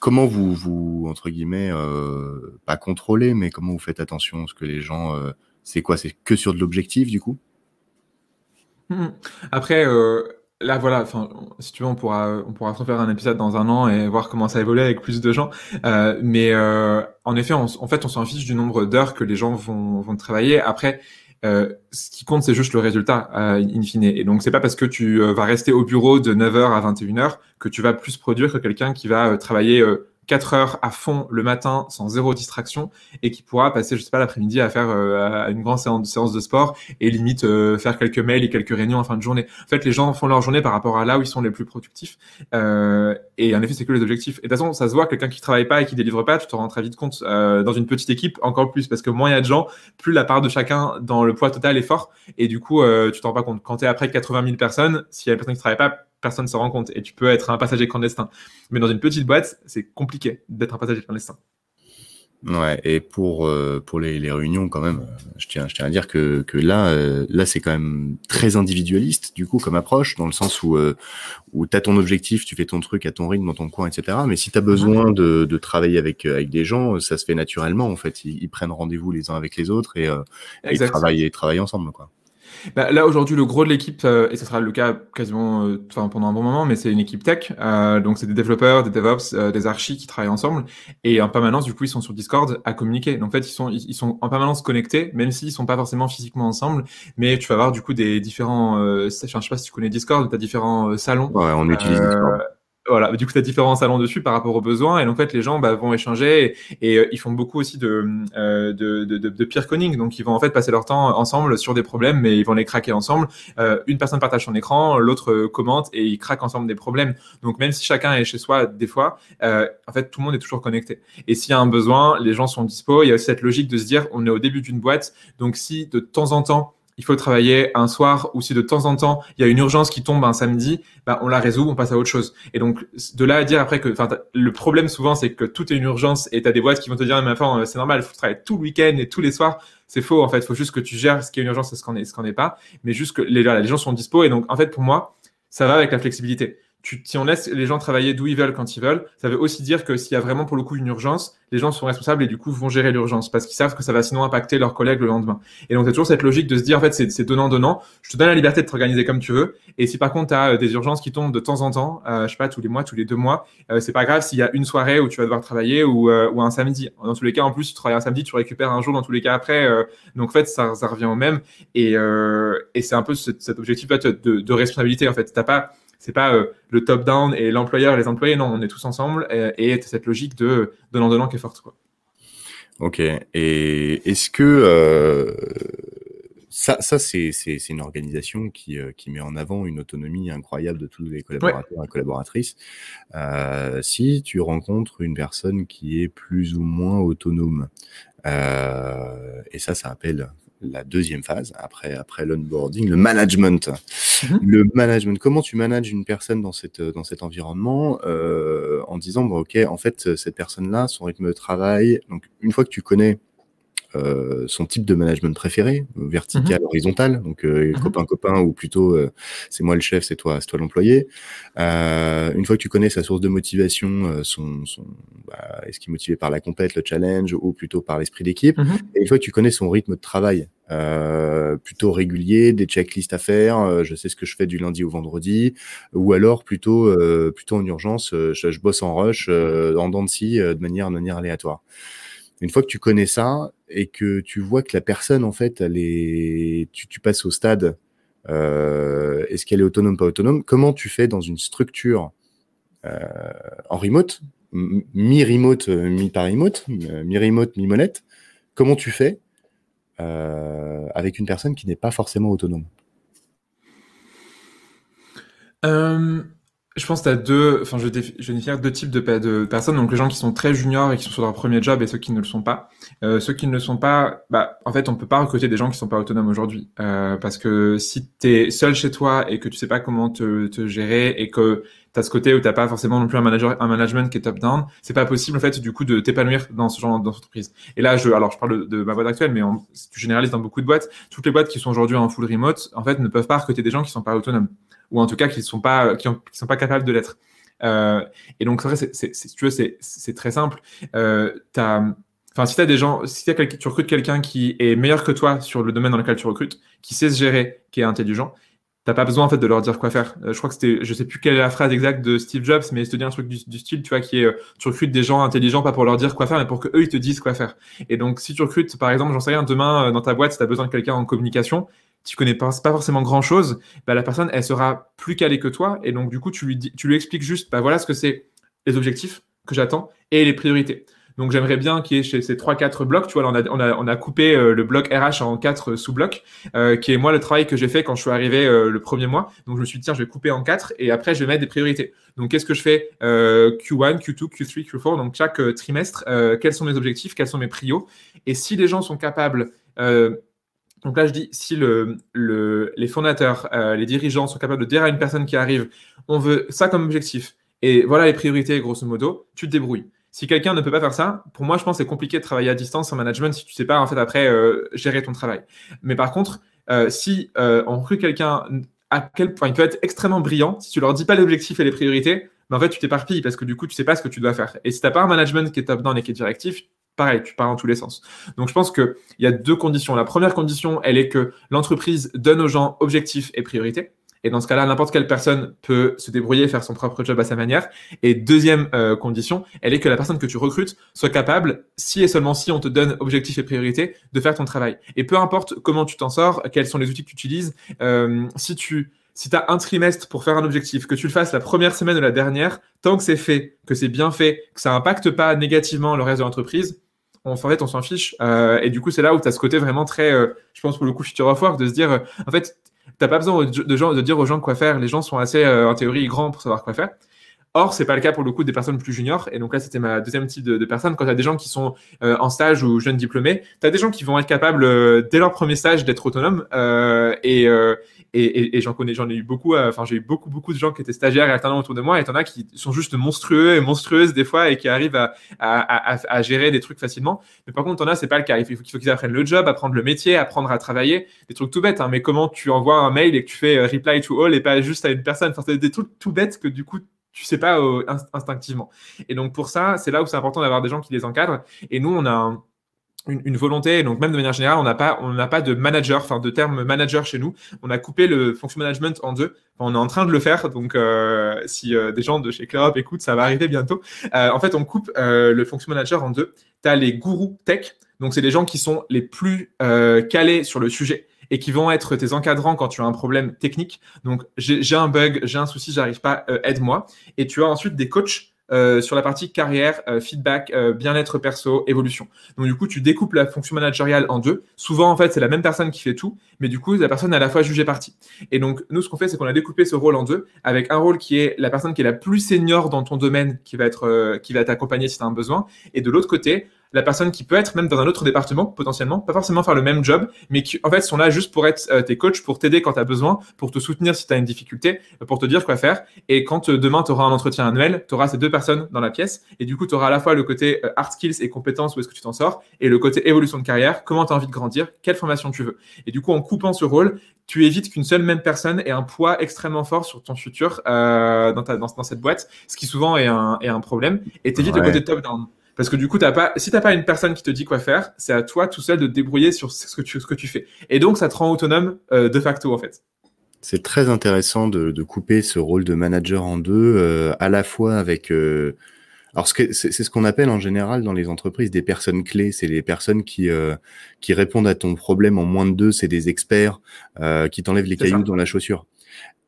comment vous, vous entre guillemets, euh, pas contrôler, mais comment vous faites attention à ce que les gens, c'est quoi, c'est que sur de l'objectif du coup? Mmh. Après Là, voilà, enfin, si tu veux, on pourra, on pourra faire un épisode dans un an et voir comment ça évolue avec plus de gens. Euh, mais euh, en effet, on, en fait, on s'en fiche du nombre d'heures que les gens vont, vont travailler. Après, euh, ce qui compte, c'est juste le résultat, euh, in fine. Et donc, c'est pas parce que tu euh, vas rester au bureau de 9h à 21h que tu vas plus produire que quelqu'un qui va euh, travailler 4 heures à fond le matin sans zéro distraction et qui pourra passer, je sais pas, l'après-midi à faire euh, une grande séance, séance, de sport et limite euh, faire quelques mails et quelques réunions en fin de journée. En fait, les gens font leur journée par rapport à là où ils sont les plus productifs. Euh, et en effet, c'est que les objectifs. Et de toute façon, ça se voit, quelqu'un qui travaille pas et qui délivre pas, tu te rends très vite compte. Euh, dans une petite équipe, encore plus, parce que moins il y a de gens, plus la part de chacun dans le poids total est fort. Et du coup, euh, tu te rends pas compte. Quand tu es après 80 000 personnes, s'il y a une personne qui travaille pas, personne ne se rend compte et tu peux être un passager clandestin. Mais dans une petite boîte, c'est compliqué d'être un passager clandestin. Ouais, et pour euh, pour les, les, réunions quand même, je tiens je tiens à dire que que là euh, là c'est quand même très individualiste du coup comme approche dans le sens où euh, où t'as ton objectif, tu fais ton truc à ton rythme dans ton coin etc. Mais si t'as besoin de, de travailler avec avec des gens, ça se fait naturellement en fait. Ils, ils prennent rendez-vous les uns avec les autres et, euh, et ils travaillent ils travaillent ensemble quoi. Bah, là aujourd'hui le gros de l'équipe euh, et ce sera le cas quasiment euh, pendant un bon moment mais c'est une équipe tech euh, donc c'est des développeurs des DevOps euh, des archis qui travaillent ensemble et en permanence du coup ils sont sur Discord à communiquer. Donc en fait ils sont ils sont en permanence connectés même s'ils sont pas forcément physiquement ensemble mais tu vas avoir du coup des différents je sais pas si tu connais Discord tu as différents salons. Ouais on utilise Discord voilà, du coup, tu as différents salons dessus par rapport aux besoins. Et en fait, les gens bah, vont échanger et, euh, ils font beaucoup aussi de, euh, de, de, de, peer conning. Donc, ils vont en fait passer leur temps ensemble sur des problèmes, mais ils vont les craquer ensemble. Euh, une personne partage son écran, l'autre commente et ils craquent ensemble des problèmes. Donc, même si chacun est chez soi, des fois, euh, en fait, tout le monde est toujours connecté. Et s'il y a un besoin, les gens sont dispo. Il y a aussi cette logique de se dire, on est au début d'une boîte. Donc, si de temps en temps, il faut travailler un soir ou si de temps en temps il y a une urgence qui tombe un samedi, bah, on la résout, on passe à autre chose. Et donc de là à dire après que, enfin, le problème souvent c'est que tout est une urgence et t'as des boîtes qui vont te dire mais enfin c'est normal, faut travailler tout le week-end et tous les soirs. C'est faux en fait, faut juste que tu gères ce qui est une urgence et ce qu'on est, ce qu'on n'est pas, mais juste que les, les gens sont dispo et donc en fait pour moi ça va avec la flexibilité tu, si on laisse les gens travailler d'où ils veulent quand ils veulent, ça veut aussi dire que s'il y a vraiment pour le coup une urgence, les gens sont responsables et du coup vont gérer l'urgence parce qu'ils savent que ça va sinon impacter leurs collègues le lendemain. Et donc c'est toujours cette logique de se dire en fait c'est donnant-donnant, je te donne la liberté de t'organiser comme tu veux et si par contre tu as euh, des urgences qui tombent de temps en temps, euh, je sais pas tous les mois, tous les deux mois, euh, c'est pas grave s'il y a une soirée où tu vas devoir travailler ou, euh, ou un samedi. Dans tous les cas en plus tu travailles un samedi, tu récupères un jour dans tous les cas après, euh, donc en fait ça, ça revient au même et, euh, et c'est un peu cet, objectif de, de, responsabilité en fait. T'as pas c'est pas euh, le top down et l'employeur et les employés non on est tous ensemble et, et cette logique de donnant donnant qui est forte quoi ok et est-ce que euh, ça, ça c'est une organisation qui, euh, qui met en avant une autonomie incroyable de tous les collaborateurs ouais. et collaboratrices. Euh, si tu rencontres une personne qui est plus ou moins autonome, euh, et ça, ça appelle la deuxième phase, après, après l'onboarding, le management. Mmh. Le management, comment tu manages une personne dans, cette, dans cet environnement euh, en disant, bon, OK, en fait, cette personne-là, son rythme de travail, donc une fois que tu connais euh, son type de management préféré, vertical, mhm. horizontal, donc mhm. copain copain ou plutôt c'est moi le chef, c'est toi, c'est toi l'employé. une fois que tu connais sa source de motivation, son, son bah, est-ce qu'il est motivé par la compète, le challenge ou plutôt par l'esprit d'équipe, mhm. et une fois que tu connais son rythme de travail, euh, plutôt régulier, des checklists à faire. Euh, je sais ce que je fais du lundi au vendredi, ou alors plutôt euh, plutôt en urgence. Je, je, bosse en rush, en dents de scie, de manière de manière aléatoire. Une fois que tu connais ça et que tu vois que la personne en fait, elle est, tu, passes au stade. Est-ce qu'elle est autonome, pas autonome? Comment tu fais dans une structure en remote, mi-remote, mi-par remote, mi-remote, mi-monette Comment tu fais euh, avec une personne qui n'est pas forcément autonome? Euh, Je pense que tu as deux, enfin, je, deux types de, de, personnes. Donc, les gens qui sont très juniors et qui sont sur leur premier job et ceux qui ne le sont pas. Euh, ceux qui ne le sont pas, bah, en fait, on peut pas recruter des gens qui sont pas autonomes aujourd'hui. parce que si tu es seul chez toi et que tu sais pas comment te, te gérer et que t'as ce côté où t'as pas forcément non plus un manager, un management qui est top down. C'est pas possible en fait du coup de t'épanouir dans ce genre d'entreprise. Et là, je, alors je parle de, ma boîte actuelle, mais si tu généralises dans beaucoup de boîtes, toutes les boîtes qui sont aujourd'hui en full remote, en fait, ne peuvent pas recruter des gens qui sont pas autonomes ou en tout cas qui sont pas qui, sont pas capables de l'être. Euh, et donc, c'est, c'est, si tu veux, c'est, très simple. Euh, si t'as des gens, si as tu recrutes quelqu'un qui est meilleur que toi sur le domaine dans lequel tu recrutes, qui sait se gérer, qui est intelligent, t'as pas besoin en fait de leur dire quoi faire. Euh, je crois que c'était, je sais plus quelle est la phrase exacte de Steve Jobs, mais il te dit un truc du, style, tu vois, qui est, euh, tu recrutes des gens intelligents pas pour leur dire quoi faire, mais pour que eux ils te disent quoi faire. Et donc si tu recrutes, par exemple, j'en sais rien, demain dans ta boîte, si t'as besoin de quelqu'un en communication, tu connais pas, forcément grand chose, bah la personne elle sera plus calée que toi, et donc du coup tu lui tu lui expliques juste, bah voilà ce que c'est les objectifs que j'attends et les priorités. Donc j'aimerais bien qu'il y ait chez ces trois quatre blocs, tu vois, on a on a, on a coupé euh, le bloc RH en quatre sous-blocs, euh, qui est moi le travail que j'ai fait quand je suis arrivé euh, le premier mois. Donc je me suis dit tiens, je vais couper en quatre et après je vais mettre des priorités. Donc qu'est-ce que je fais Q1, Q2, Q3, Q4. Donc chaque trimestre, quels sont mes objectifs, quels sont mes prios? Et si les gens sont capables donc là, je dis, si le, le, les fondateurs, les dirigeants sont capables de dire à une personne qui arrive, on veut ça comme objectif, et voilà les priorités, grosso modo, tu te débrouilles. Si quelqu'un ne peut pas faire ça, pour moi, je pense que c'est compliqué de travailler à distance en management si tu sais pas en fait après euh, gérer ton travail. Mais par contre, euh, si euh, on recrute quelqu'un à quel point il peut être extrêmement brillant, si tu leur dis pas l'objectif et les priorités, ben en fait tu t'éparpilles parce que du coup tu sais pas ce que tu dois faire. Et si t'as pas un management qui est top down et qui est directif, pareil, tu pars dans tous les sens. Donc je pense qu'il y a deux conditions. La première condition, elle est que l'entreprise donne aux gens objectifs et priorités. Et dans ce cas-là, n'importe quelle personne peut se débrouiller, faire son propre job à sa manière. Et deuxième euh, condition, elle est que la personne que tu recrutes soit capable, si et seulement si on te donne objectifs et priorités, de faire ton travail. Et peu importe comment tu t'en sors, quels sont les outils que tu utilises, euh, si tu si un trimestre pour faire un objectif, que tu le fasses la première semaine ou la dernière, tant que c'est fait, que c'est bien fait, que ça impacte pas négativement le reste de l'entreprise, on, en fait, on s'en fiche. Euh, et du coup, c'est là où tu as ce côté vraiment très, je pense pour le coup, future of work, de se dire, en fait, T'as pas besoin de, gens, de dire aux gens quoi faire. Les gens sont assez, euh, en théorie, grands pour savoir quoi faire. Or, c'est pas le cas pour le coup des personnes plus juniors. Et donc là, c'était ma deuxième type de, de personnes. Quand tu as des gens qui sont euh, en stage ou jeunes diplômés, tu as des gens qui vont être capables, euh, dès leur premier stage, d'être autonomes. Euh, et, et, et, j'en connais, j'en ai eu beaucoup. Enfin, j'ai eu beaucoup, beaucoup de gens qui étaient stagiaires et alternants autour de moi. Et t'en as qui sont juste monstrueux et monstrueuses des fois et qui arrivent à, à, à, à gérer des trucs facilement. Mais par contre, t'en as, c'est pas le cas. Il faut, faut qu'ils apprennent le job, apprendre le métier, apprendre à travailler. Des trucs tout bêtes. Hein. Mais comment tu envoies un mail et que tu fais reply to all et pas juste à une personne? Enfin, c'est des trucs tout bêtes que du coup tu sais pas euh, instinctivement. Et donc pour ça, c'est là où c'est important d'avoir des gens qui les encadrent. Et nous, on a une, volonté, donc même de manière générale, on n'a pas, pas de manager, enfin de terme manager chez nous. On a coupé le fonction management en deux. on est en train de le faire, donc euh, si euh, des gens de chez ClearUp écoutent, ça va arriver bientôt. en fait, on coupe le fonction manager en deux. Tu as les gourous tech, donc c'est les gens qui sont les plus calés sur le sujet et qui vont être tes encadrants quand tu as un problème technique. Donc, j'ai un bug, j'ai un souci, j'arrive pas, euh, aide-moi. Et tu as ensuite des coachs euh, sur la partie carrière, euh, feedback, bien-être perso, évolution. Donc du coup, tu découpes la fonction managériale en deux. Souvent, en fait, c'est la même personne qui fait tout, mais du coup, la personne est à la fois jugée partie. Et donc, nous, ce qu'on fait, c'est qu'on a découpé ce rôle en deux, avec un rôle qui est la personne qui est la plus senior dans ton domaine, qui va être, qui va t'accompagner si tu as un besoin, et de l'autre côté, la personne qui peut être même dans un autre département potentiellement, pas forcément faire le même job, mais qui en fait sont là juste pour être euh, tes coachs, pour t'aider quand tu as besoin, pour te soutenir si tu as une difficulté, pour te dire quoi faire. Et quand demain tu auras un entretien annuel, tu auras ces deux personnes dans la pièce et du coup tu auras à la fois le côté hard skills et compétences où est-ce que tu t'en sors et le côté évolution de carrière, comment tu as envie de grandir, quelle formation tu veux. Et du coup en coupant ce rôle, tu évites qu'une seule même personne ait un poids extrêmement fort sur ton futur euh, dans, ta, dans, dans, cette boîte, ce qui souvent est un, est un problème, et t'évites le côté top-down. Parce que du coup, t'as pas, si t'as pas une personne qui te dit quoi faire, c'est à toi tout seul de te débrouiller sur ce que tu, ce que tu fais. Et donc, ça te rend autonome euh, de facto, en fait. C'est très intéressant de, de, couper ce rôle de manager en deux, euh, à la fois avec euh, alors, c'est ce qu'on appelle en général dans les entreprises des personnes clés. C'est les personnes qui euh, qui répondent à ton problème en moins de deux. C'est des experts euh, qui t'enlèvent les cailloux dans la chaussure.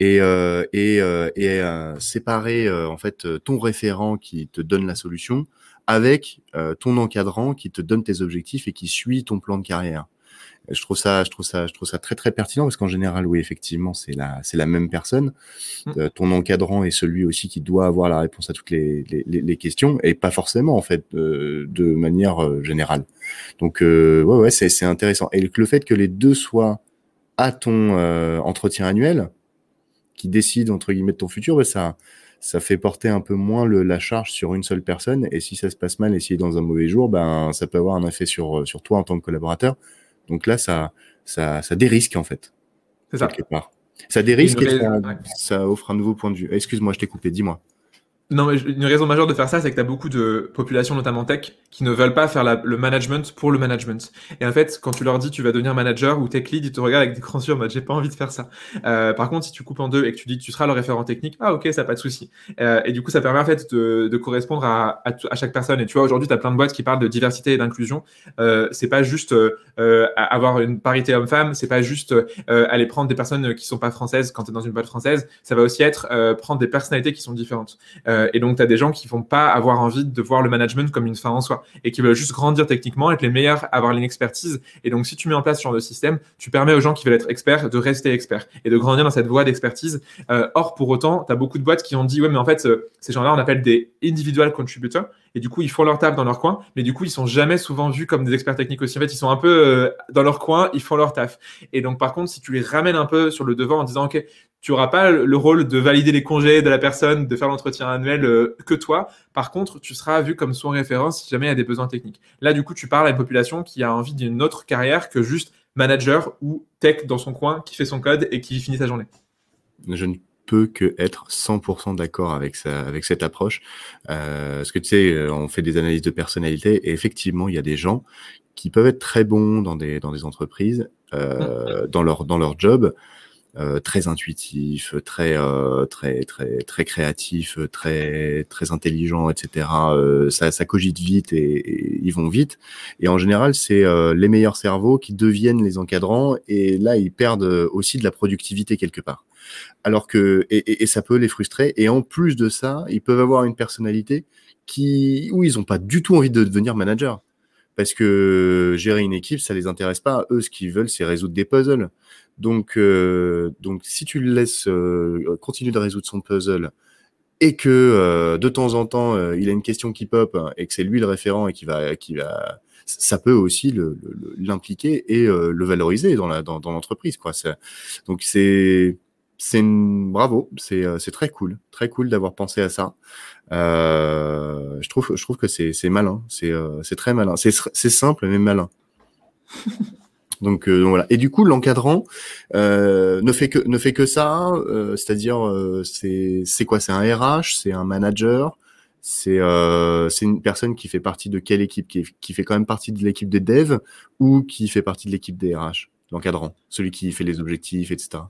Et euh, et, euh, et euh, séparer euh, en fait ton référent qui te donne la solution avec ton encadrant qui te donne tes objectifs et qui suit ton plan de carrière je trouve ça, je trouve ça, je trouve ça très très pertinent parce qu'en général, oui, effectivement, c'est la, c'est la même personne. Mmh. Euh, ton encadrant est celui aussi qui doit avoir la réponse à toutes les, les, les questions et pas forcément en fait euh, de manière euh, générale. Donc euh, ouais, ouais, c'est, c'est intéressant. Et le fait que les deux soient à ton entretien annuel, qui décide entre guillemets de ton futur, bah, ça, ça fait porter un peu moins le, la charge sur une seule personne. Et si ça se passe mal et si est dans un mauvais jour, ben ça peut avoir un effet sur sur toi en tant que collaborateur donc là, ça, ça, ça dérisque en fait. C'est ça. Part. Ça dérisque et ça, ça, offre un nouveau point de vue. Excuse-moi, je t'ai coupé, dis-moi. Non, mais une raison majeure de faire ça, c'est que tu as beaucoup de populations, notamment tech, qui ne veulent pas faire le management pour le management. Et en fait, quand tu leur dis tu vas devenir manager ou tech lead, ils te regardent avec des yeux en mode j'ai pas envie de faire ça. Euh, par contre, si tu coupes en deux et que tu dis tu seras le référent technique, ah ok, ça pas de souci. Euh, et du coup, ça permet en fait de, correspondre à, chaque personne. Et tu vois, aujourd'hui, tu as plein de boîtes qui parlent de diversité et d'inclusion. Euh, c'est pas juste euh, avoir une parité homme-femme, c'est pas juste aller prendre des personnes qui sont pas françaises quand tu es dans une boîte française. Ça va aussi être prendre des personnalités qui sont différentes. Et donc, tu as des gens qui vont pas avoir envie de voir le management comme une fin en soi et qui veulent juste grandir techniquement, être les meilleurs, avoir une expertise. Et donc, si tu mets en place ce genre de système, tu permets aux gens qui veulent être experts de rester experts et de grandir dans cette voie d'expertise. Euh, or, pour autant, tu as beaucoup de boîtes qui ont dit, ouais, mais en fait, euh, ces gens-là, on appelle des individual contributors. Et du coup, ils font leur taf dans leur coin, mais du coup, ils sont jamais souvent vus comme des experts techniques aussi. En fait, ils sont un peu euh, dans leur coin, ils font leur taf. Et donc, par contre, si tu les ramènes un peu sur le devant en disant, OK, tu n'auras pas le rôle de valider les congés de la personne, de faire l'entretien annuel euh, que toi. Par contre, tu seras vu comme son référence si jamais il y a des besoins techniques. Là, du coup, tu parles à une population qui a envie d'une autre carrière que juste manager ou tech dans son coin qui fait son code et qui finit sa journée. Je ne peux que être 100% d'accord avec ça, avec cette approche. Euh, parce que tu sais, euh, on fait des analyses de personnalité et effectivement, il y a des gens qui peuvent être très bons dans des dans des entreprises, euh, dans leur dans leur job, euh, très intuitif, très euh, très très très créatif, très très intelligent, etc. Euh, ça, ça cogite vite et, ils vont vite. Et en général, c'est euh, les meilleurs cerveaux qui deviennent les encadrants et là ils perdent aussi de la productivité quelque part. Alors que et, ça peut les frustrer. Et en plus de ça, ils peuvent avoir une personnalité qui où ils ont pas du tout envie de devenir manager parce que gérer une équipe, ça les intéresse pas. Eux, ce qu'ils veulent, c'est résoudre des puzzles. Donc, euh, donc si tu le laisses euh, continuer de résoudre son puzzle et que euh, de temps en temps euh, il a une question qui pop et que c'est lui le référent et qui va, qui va, ça peut aussi l'impliquer et euh, le valoriser dans la dans, dans l'entreprise quoi. Donc c'est c'est bravo, c'est très cool, très cool d'avoir pensé à ça. Euh, je trouve je trouve que c'est malin, c'est c'est très malin, c'est simple mais malin. Donc, euh, donc, voilà. Et du coup, l'encadrant euh, ne fait que ne fait que ça, euh, c'est-à-dire c'est c'est quoi? C'est un RH, c'est un manager, c'est c'est une personne qui fait partie de quelle équipe? Qui, qui fait quand même partie de l'équipe des devs ou qui fait partie de l'équipe des RH l'encadrant, celui qui fait les objectifs, etc.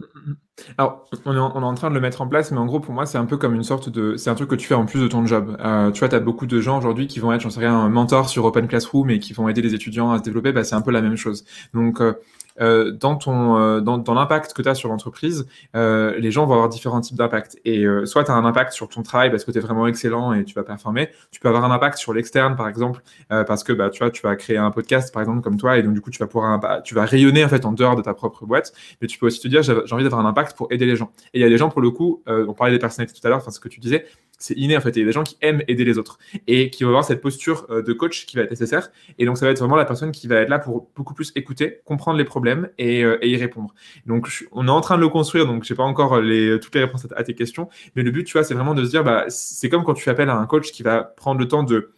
Alors, on est, en, on est, en, train de le mettre en place, mais en gros, pour moi, c'est un peu comme une sorte de... C'est un truc que tu fais en plus de ton job. Euh, tu vois, tu as beaucoup de gens aujourd'hui qui vont être, j'en sais rien, un mentor sur Open Classroom et qui vont aider les étudiants à se développer. Bah, c'est un peu la même chose. Donc, euh, euh, dans ton euh, dans, dans l'impact que tu as sur l'entreprise, euh, les gens vont avoir différents types d'impact. Et euh, soit tu as un impact sur ton travail parce que tu es vraiment excellent et tu vas performer. Tu peux avoir un impact sur l'externe, par exemple, euh, parce que bah, tu vois, tu vas créer un podcast, par exemple, comme toi, et donc du coup, tu vas pouvoir bah, tu vas rayonner en fait en dehors de ta propre boîte. Mais tu peux aussi te dire, j'ai envie d'avoir un impact pour aider les gens. Et il y a des gens, pour le coup, on parlait des personnalités tout à l'heure, enfin ce que tu disais, c'est inné en fait. Il y a des gens qui aiment aider les autres et qui vont avoir cette posture de coach qui va être nécessaire. Et donc ça va être vraiment la personne qui va être là pour beaucoup plus écouter, comprendre les problèmes et, et y répondre. Donc on est en train de le construire, donc j'ai pas encore toutes les réponses à, tes questions, mais le but, tu vois, c'est vraiment de se dire, bah, c'est comme quand tu appelles à un coach qui va prendre le temps de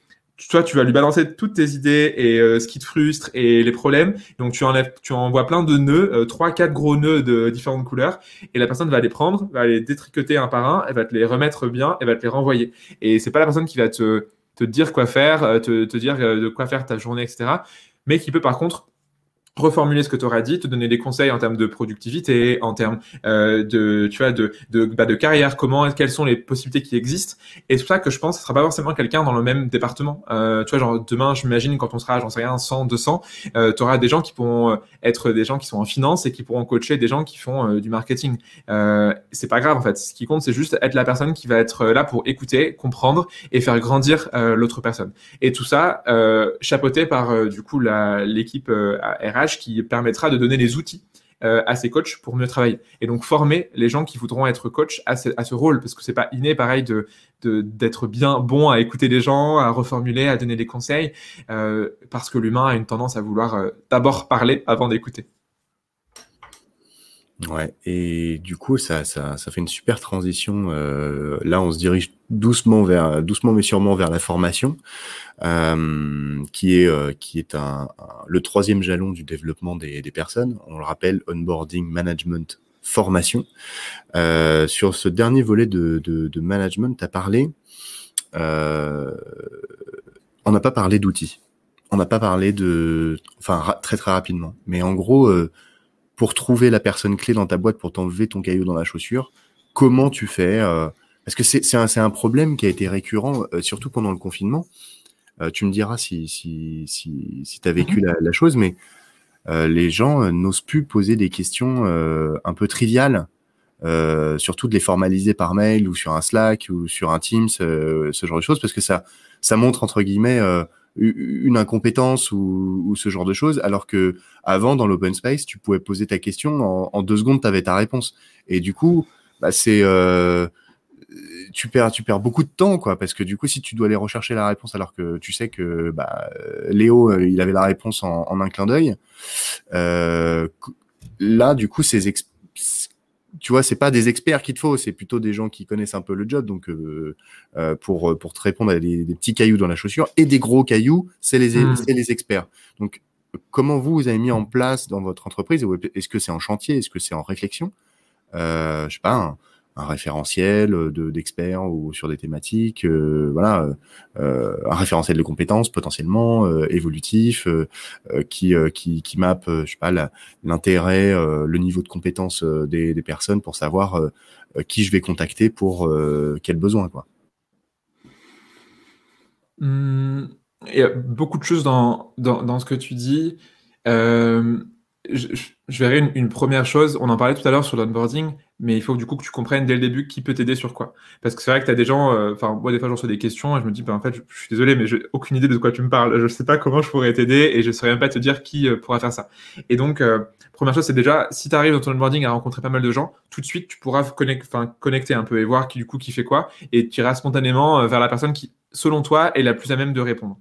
toi, tu vas lui balancer toutes tes idées et euh, ce qui te frustre et les problèmes. Donc, tu enlèves, tu envoies plein de nœuds, euh, trois, quatre gros nœuds de différentes couleurs, et la personne va les prendre, va les détricoter un par un, elle va te les remettre bien, elle va te les renvoyer. Et c'est pas la personne qui va te, te dire quoi faire, euh, te, te dire de quoi faire ta journée, etc. Mais qui peut par contre reformuler ce que tu auras dit, te donner des conseils en termes de productivité, en termes euh, de, tu vois, de, de, bah, de carrière, comment, quelles sont les possibilités qui existent. Et c'est pour ça que je pense que ce sera pas forcément quelqu'un dans le même département. Euh, tu vois, genre demain, j'imagine quand on sera, j'en sais rien, 100, 200, euh, tu auras des gens qui pourront euh, être des gens qui sont en finance et qui pourront coacher des gens qui font euh, du marketing. Euh, c'est pas grave en fait. Ce qui compte, c'est juste être la personne qui va être là pour écouter, comprendre et faire grandir l'autre personne. Et tout ça chapeauté par du coup l'équipe RH qui permettra de donner les outils euh, à ces coachs pour mieux travailler. Et donc former les gens qui voudront être coach à ce, rôle, parce que c'est pas inné pareil d'être bien bon à écouter les gens, à reformuler, à donner des conseils, euh, parce que l'humain a une tendance à vouloir euh, d'abord parler avant d'écouter. Ouais, et du coup, ça, ça, ça fait une super transition. Euh, là, on se dirige doucement vers, doucement mais sûrement vers la formation, euh, qui est, euh, qui est un, le troisième jalon du développement des, des personnes. On le rappelle, onboarding, management, formation. Euh, sur ce dernier volet de, de, de management, tu as parlé. Euh, on n'a pas parlé d'outils. On n'a pas parlé de, enfin très très rapidement. Mais en gros pour trouver la personne clé dans ta boîte pour t'enlever ton caillou dans la chaussure, comment tu fais euh, Parce que c'est un, un, problème qui a été récurrent, euh, surtout pendant le confinement. Euh, tu me diras si, si, si, si tu as vécu mhm. la, la, chose, mais les gens n'osent plus poser des questions un peu triviales, surtout de les formaliser par mail ou sur un Slack ou sur un Teams, ce genre de choses, parce que ça, ça montre entre guillemets une incompétence ou, ce genre de choses, alors que avant dans l'open space, tu pouvais poser ta question en, deux secondes, tu avais ta réponse. Et du coup, bah, c'est euh, tu perds tu perds beaucoup de temps quoi, parce que du coup, si tu dois aller rechercher la réponse alors que tu sais que bah, Léo euh, il avait la réponse en, en un clin d'œil, euh, là du coup ces tu vois, c'est pas des experts qu'il te faut, c'est plutôt des gens qui connaissent un peu le job. Donc, euh, euh, pour pour te répondre à des, des, petits cailloux dans la chaussure et des gros cailloux, c'est les mmh. c'est les experts. Donc, comment vous vous avez mis en place dans votre entreprise Est-ce que c'est en chantier Est-ce que c'est en réflexion? Euh, Je sais pas. Un, référentiel de d'experts ou sur des thématiques, euh, voilà, euh, un référentiel de compétences potentiellement euh, évolutif euh, euh, qui qui qui map, je sais pas, l'intérêt, le niveau de compétences des, personnes pour savoir qui je vais contacter pour quel besoin quoi. Mmh, il y a beaucoup de choses dans dans, dans ce que tu dis. Euh, je, je, verrai une, première chose, on en parlait tout à l'heure sur l'onboarding, mais il faut du coup que tu comprennes dès le début qui peut t'aider sur quoi. Parce que c'est vrai que tu as des gens, euh, enfin, moi des fois je reçois des questions et je me dis, ben, en fait, je, suis désolé, mais j'ai aucune idée de quoi tu me parles. Je sais pas comment je pourrais t'aider et je saurais même pas te dire qui euh, pourra faire ça. Et donc, euh, première chose, c'est déjà, si tu arrives dans ton onboarding à rencontrer pas mal de gens, tout de suite, tu pourras connect, connecter un peu et voir qui du coup qui fait quoi et tu iras spontanément euh, vers la personne qui, selon toi, est la plus à même de répondre.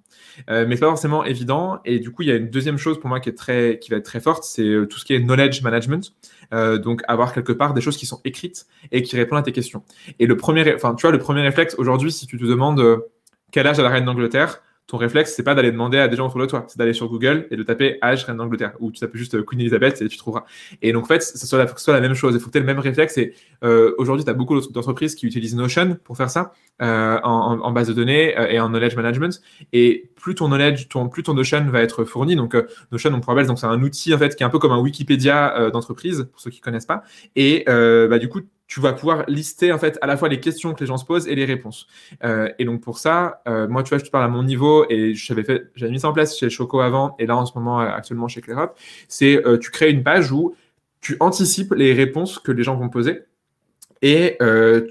Euh, mais c'est pas forcément évident. Et du coup, il y a une deuxième chose pour moi qui est très, qui va être très forte, c'est euh, tout ce qui est knowledge management. Euh, donc avoir quelque part des choses qui sont écrites et qui répondent à tes questions. Et le premier, enfin, tu vois, le premier réflexe aujourd'hui, si tu te demandes euh, quel âge a la reine d'Angleterre, ton réflexe, c'est pas d'aller demander à des gens autour de toi, c'est d'aller sur Google et de taper âge reine d'Angleterre, ou tu tapes juste Queen Elizabeth et tu trouveras. Et donc, en fait, ce soit la, soit la même chose. Il faut que tu aies le même réflexe. Et euh, aujourd'hui, tu as beaucoup d'entreprises qui utilisent Notion pour faire ça, euh, en, en, base de données euh, et en knowledge management. Et plus ton knowledge, ton, plus ton Notion va être fourni. Donc, euh, Notion, on pourrait donc c'est un outil en fait qui est un peu comme un Wikipédia euh, d'entreprise pour ceux qui connaissent pas. Et bah, du coup, tu vas pouvoir lister en fait à la fois les questions que les gens se posent et les réponses. Euh, et donc pour ça, euh, moi tu vois, je te parle à mon niveau et j'avais fait, j'avais mis ça en place chez Choco avant et là en ce moment euh, actuellement chez ClearUp, c'est tu crées une page où tu anticipes les réponses que les gens vont poser et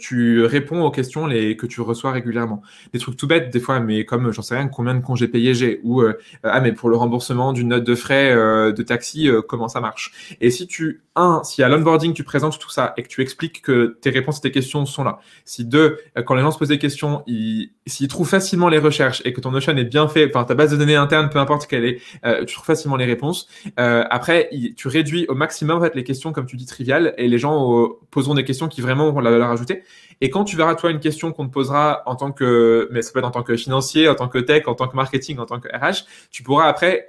tu réponds aux questions que tu reçois régulièrement. Des trucs tout bêtes des fois, mais comme j'en sais rien, combien de congés payés j'ai ou ah mais pour le remboursement d'une note de frais de taxi, comment ça marche? Et si tu un, si à l'onboarding tu présentes tout ça et que tu expliques que tes réponses et tes questions sont là. Si deux, euh, quand les gens se posent des questions, s'ils trouvent facilement les recherches et que ton Notion est bien fait, enfin ta base de données interne, peu importe quelle est, euh, tu trouves facilement les réponses. Euh, après, tu réduis au maximum en fait les questions comme tu dis triviales et les gens poseront des questions qui vraiment vont la valeur ajoutée. Et quand tu verras toi une question qu'on te posera en tant que, mais ça peut être en tant que financier, en tant que tech, en tant que marketing, en tant que RH, tu pourras après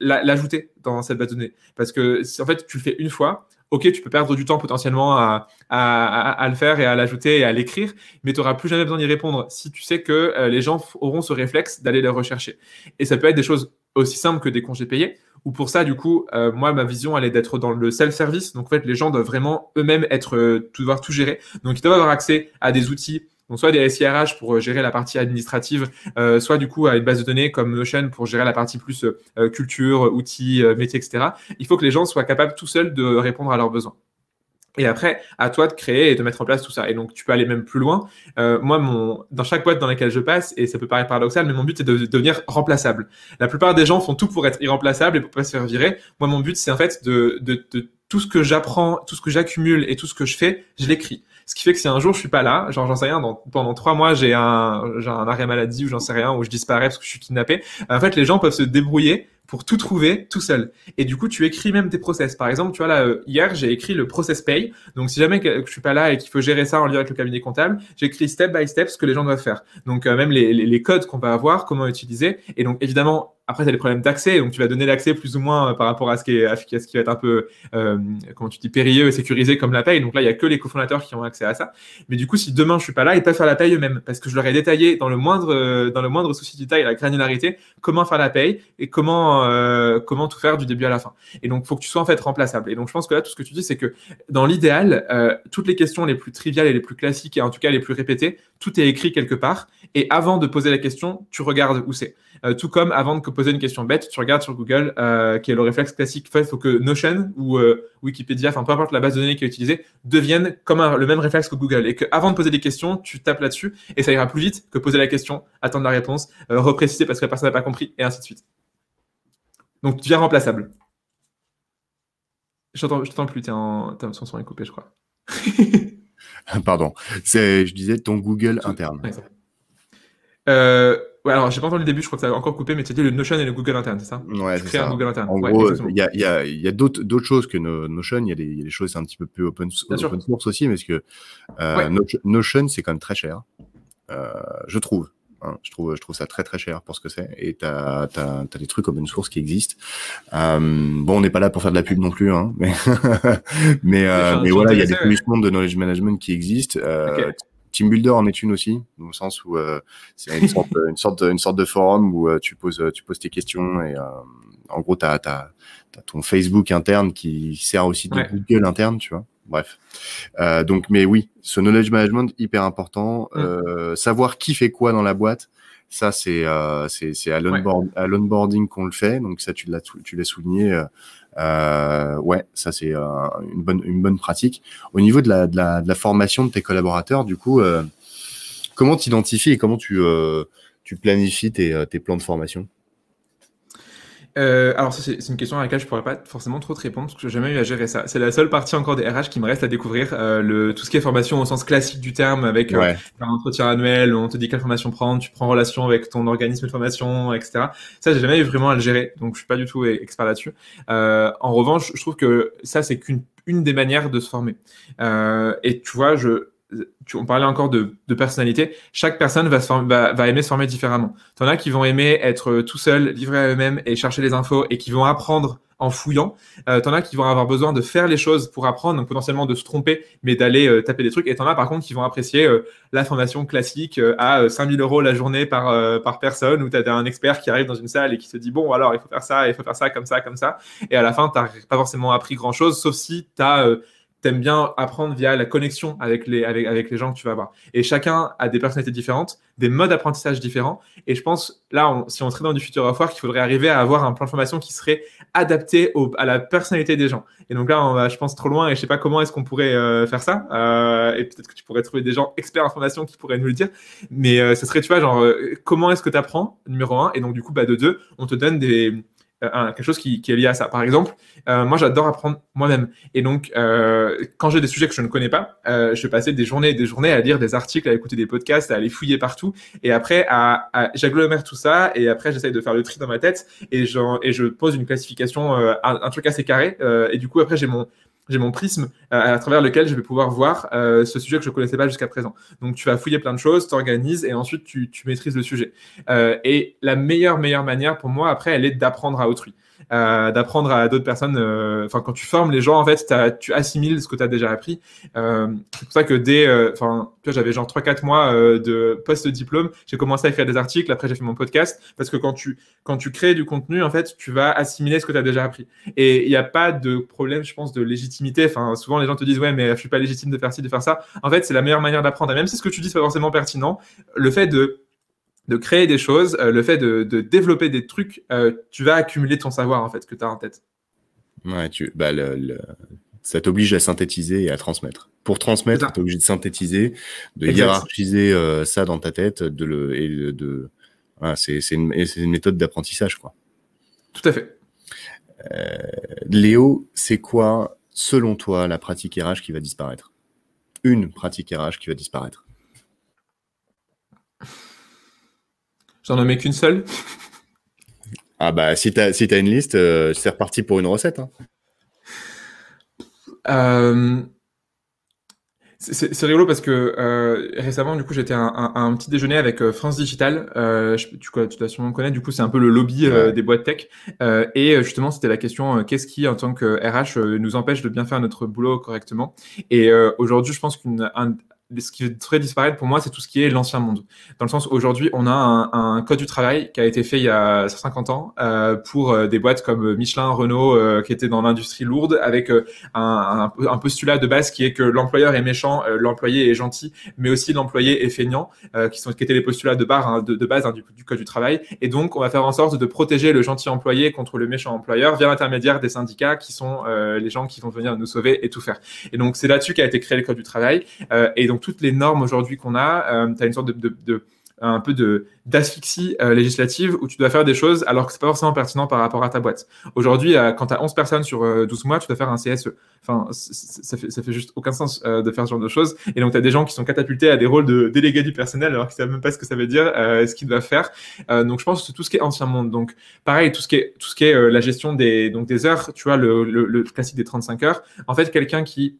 l'ajouter dans cette base de données parce que en fait tu le fais une fois ok, tu peux perdre du temps potentiellement à, le faire et à l'ajouter et à l'écrire, mais tu n'auras plus jamais besoin d'y répondre si tu sais que euh, les gens auront ce réflexe d'aller les rechercher. Et ça peut être des choses aussi simples que des congés payés, ou pour ça, du coup, euh, moi, ma vision, elle est d'être dans le self-service. Donc, en fait, les gens doivent vraiment eux-mêmes être, euh, devoir tout gérer. Donc, ils doivent avoir accès à des outils donc soit des SIRH pour euh, gérer la partie administrative, euh, soit du coup à une base de données comme Notion pour gérer la partie plus euh, culture, outils, métiers, etc. Il faut que les gens soient capables tout seuls de répondre à leurs besoins. Et après, à toi de créer et de mettre en place tout ça. Et donc, tu peux aller même plus loin. moi, mon, dans chaque boîte dans laquelle je passe, et ça peut paraître paradoxal, mais mon but, c'est de, devenir remplaçable. La plupart des gens font tout pour être irremplaçable et pour pas se faire virer. Moi, mon but, c'est en fait de, de, de tout ce que j'apprends, tout ce que j'accumule et tout ce que je fais, je l'écris. Ce qui fait que si un jour je suis pas là, genre j'en sais rien, pendant trois mois j'ai un, j'ai un arrêt maladie ou j'en sais rien, ou je disparais parce que je suis kidnappé, en fait les gens peuvent se débrouiller pour tout trouver tout seul. Et du coup, tu écris même tes process. Par exemple, tu vois là, euh, hier, j'ai écrit le process pay. Donc, si jamais que je suis pas là et qu'il faut gérer ça en lien avec le cabinet comptable, j'écris step by step ce que les gens doivent faire. Donc, euh, même les, les, les, codes qu'on va avoir, comment utiliser. Et donc, évidemment, après, tu as des problèmes d'accès, donc tu vas donner l'accès plus ou moins euh, par rapport à ce qui, à ce qui va être un peu, euh, comment tu dis, périlleux et sécurisé comme la paye. Donc là, il y a que les cofondateurs qui ont accès à ça. Mais du coup, si demain je suis pas là, ils peuvent faire la paye eux-mêmes parce que je leur ai détaillé dans le moindre, dans le moindre souci de taille, la granularité, comment faire la paye et comment, euh, comment tout faire du début à la fin. Et donc, faut que tu sois en fait remplaçable. Et donc, je pense que là, tout ce que tu dis, c'est que dans l'idéal, euh, toutes les questions les plus triviales et les plus classiques et en tout cas les plus répétées, tout est écrit quelque part. Et avant de poser la question, tu regardes où c'est. Euh, tout comme avant de poser une question bête, tu regardes sur Google, qui est le réflexe classique. il faut que Notion ou Wikipédia, enfin peu importe la base de données qui est utilisée, devienne comme le même réflexe que Google. Et qu'avant de poser des questions, tu tapes là-dessus et ça ira plus vite que poser la question, attendre la réponse, repréciser parce que la personne n'a pas compris et ainsi de suite. Donc tu deviens remplaçable. Je t'entends plus, t'es en... son son est coupé, je crois. Pardon. Je disais ton Google interne. Euh, Ouais, alors j'ai pas entendu le début, je crois que ça a encore coupé, mais c'était le Notion et le Google interne, c'est ça? Ouais, c'est ça. Un Google interne. En gros, il y a, y a, y a d'autres, choses que Notion, il y, a des, y a des choses un petit peu plus open, open source aussi, parce que euh, Notion, c'est quand même très cher, euh, je trouve. Hein, je trouve, je trouve ça très très cher pour ce que c'est. Et t'as as, as, des trucs open source qui existent. Euh, bon, on n'est pas là pour faire de la pub non plus, hein, mais mais, euh, mais voilà, il y a des solutions de knowledge management qui existent. Euh, Team Builder en est une aussi, dans le sens où euh, c'est une sorte, une, sorte, une sorte de forum où euh, tu, poses, tu poses tes questions et euh, en gros, tu as, as, ton Facebook interne qui sert aussi de Google interne, tu vois. Bref. Euh, donc, mais oui, ce knowledge management hyper important. Mm. savoir qui fait quoi dans la boîte, ça c'est c'est à l'onboarding qu'on le fait. Donc ça, tu l'as tu l'as souligné. Euh, ouais, ça c'est euh, une bonne une bonne pratique. Au niveau de la, de la, de la formation de tes collaborateurs, du coup, euh, comment t'identifies et comment tu tu planifies tes, tes plans de formation? Euh, alors, ça, c'est une question à laquelle je pourrais pas forcément trop te répondre parce que j'ai jamais eu à gérer ça. C'est la seule partie encore des RH qui me reste à découvrir. Euh, le, tout ce qui est formation au sens classique du terme, avec euh, un entretien annuel, où on te dit quelle formation prendre, tu prends relation avec ton organisme de formation, etc. Ça, j'ai jamais eu vraiment à le gérer, donc je suis pas du tout expert là-dessus. Euh, en revanche, je trouve que ça, c'est qu'une une des manières de se former. Euh, et tu vois, je tu, on parlait encore de, personnalité, chaque personne va, aimer se former différemment. T'en as qui vont aimer être tout seuls, livrés à eux-mêmes et chercher les infos et qui vont apprendre en fouillant. Euh, t'en as qui vont avoir besoin de faire les choses pour apprendre, donc potentiellement de se tromper, mais d'aller euh, taper des trucs. Et t'en as par contre qui vont apprécier euh, la formation classique euh, à 5000 euros la journée par, par personne, où t'as un expert qui arrive dans une salle et qui se dit, bon, alors il faut faire ça, il faut faire ça, comme ça, comme ça. Et à la fin, t'as pas forcément appris grand-chose, sauf si t'as t'aimes bien apprendre via la connexion avec les, avec, avec les gens que tu vas avoir. Et chacun a des personnalités différentes, des modes d'apprentissage différents. Et je pense, là, si on serait dans du futur of work, il faudrait arriver à avoir un plan de formation qui serait adapté à la personnalité des gens. Et donc là, on va, je pense, trop loin et je sais pas comment est-ce qu'on pourrait euh, faire ça. Euh, et peut-être que tu pourrais trouver des gens experts en formation qui pourraient nous le dire. Mais euh, ce serait, tu vois, genre, comment est-ce que tu apprends, numéro un? Et donc, du coup, bah, de deux, on te donne des euh, quelque chose qui, est lié à ça. Par exemple, euh, moi j'adore apprendre moi-même. Et donc, euh, quand j'ai des sujets que je ne connais pas, je vais passer des journées et des journées à lire des articles, à écouter des podcasts, à aller fouiller partout. Et après, à, j'agglomère tout ça. Et après, j'essaye de faire le tri dans ma tête. Et, et je pose une classification, un, un, truc assez carré. et du coup, après, j'ai mon, j'ai mon prisme à, travers lequel je vais pouvoir voir ce sujet que je connaissais pas jusqu'à présent. Donc tu vas fouiller plein de choses, t'organises et ensuite tu, tu, maîtrises le sujet. et la meilleure meilleure manière pour moi après, elle est d'apprendre à autrui. Euh, d'apprendre à d'autres personnes. Euh, enfin, quand tu formes les gens, en fait, tu assimiles ce que tu as déjà appris. Euh, c'est pour ça que dès, enfin, j'avais genre 3-4 mois de post-diplôme, j'ai commencé à écrire des articles. Après, j'ai fait mon podcast parce que quand tu quand tu crées du contenu, en fait, tu vas assimiler ce que tu as déjà appris. Et il n'y a pas de problème, je pense, de légitimité. Enfin, souvent les gens te disent ouais, mais je suis pas légitime de faire ci, de faire ça. En fait, c'est la meilleure manière d'apprendre. Et même si ce que tu dis c'est pas forcément pertinent, le fait de de créer des choses, euh, le fait de, développer des trucs, euh, tu vas accumuler ton savoir en fait que tu as en tête. Ouais, tu, bah, le, ça t'oblige à synthétiser et à transmettre. Pour transmettre, tu es obligé de synthétiser, de hiérarchiser euh, ça dans ta tête, de le, et de, c'est une, une, méthode d'apprentissage, quoi. Tout à fait. Léo, c'est quoi, selon toi, la pratique RH qui va disparaître? Une pratique RH qui va disparaître J'en mets qu'une seule. Ah bah si t'as si as une liste, euh, c'est reparti pour une recette. Hein. Euh, c'est rigolo parce que euh, récemment, du coup, j'étais à un, petit déjeuner avec France Digital. tu, tu dois sûrement connaître. Du coup, c'est un peu le lobby des boîtes tech. et justement, c'était la question qu'est-ce qui, en tant que RH, nous empêche de bien faire notre boulot correctement Et aujourd'hui, je pense qu'une ce qui devrait disparaître pour moi, c'est tout ce qui est l'ancien monde. Dans le sens, aujourd'hui, on a un, un, code du travail qui a été fait il y a 50 ans euh, pour euh, des boîtes comme Michelin, Renault, euh, qui étaient dans l'industrie lourde, avec euh, un, un, postulat de base qui est que l'employeur est méchant, l'employé est gentil, mais aussi l'employé est feignant, qui sont qui étaient les postulats de, hein, de, de, base hein, du, du, code du travail. Et donc, on va faire en sorte de protéger le gentil employé contre le méchant employeur via l'intermédiaire des syndicats, qui sont les gens qui vont venir nous sauver et tout faire. Et donc, c'est là-dessus qu'a été créé le code du travail. et donc toutes les normes aujourd'hui qu'on a, euh, tu as une sorte de, un peu de d'asphyxie euh, législative où tu dois faire des choses alors que c'est pas forcément pertinent par rapport à ta boîte. Aujourd'hui, euh, quand tu as 11 personnes sur 12 mois, tu dois faire un CSE. Enfin, ça fait, ça fait juste aucun sens de faire ce genre de choses. Et donc, tu as des gens qui sont catapultés à des rôles de délégués du personnel alors qu'ils savent même pas ce que ça veut dire, ce qu'ils doivent faire. donc, je pense que tout ce qui est ancien monde. Donc, pareil, tout ce qui est, tout ce qui est la gestion des, donc des heures, tu vois, le, le classique des 35 heures. En fait, quelqu'un qui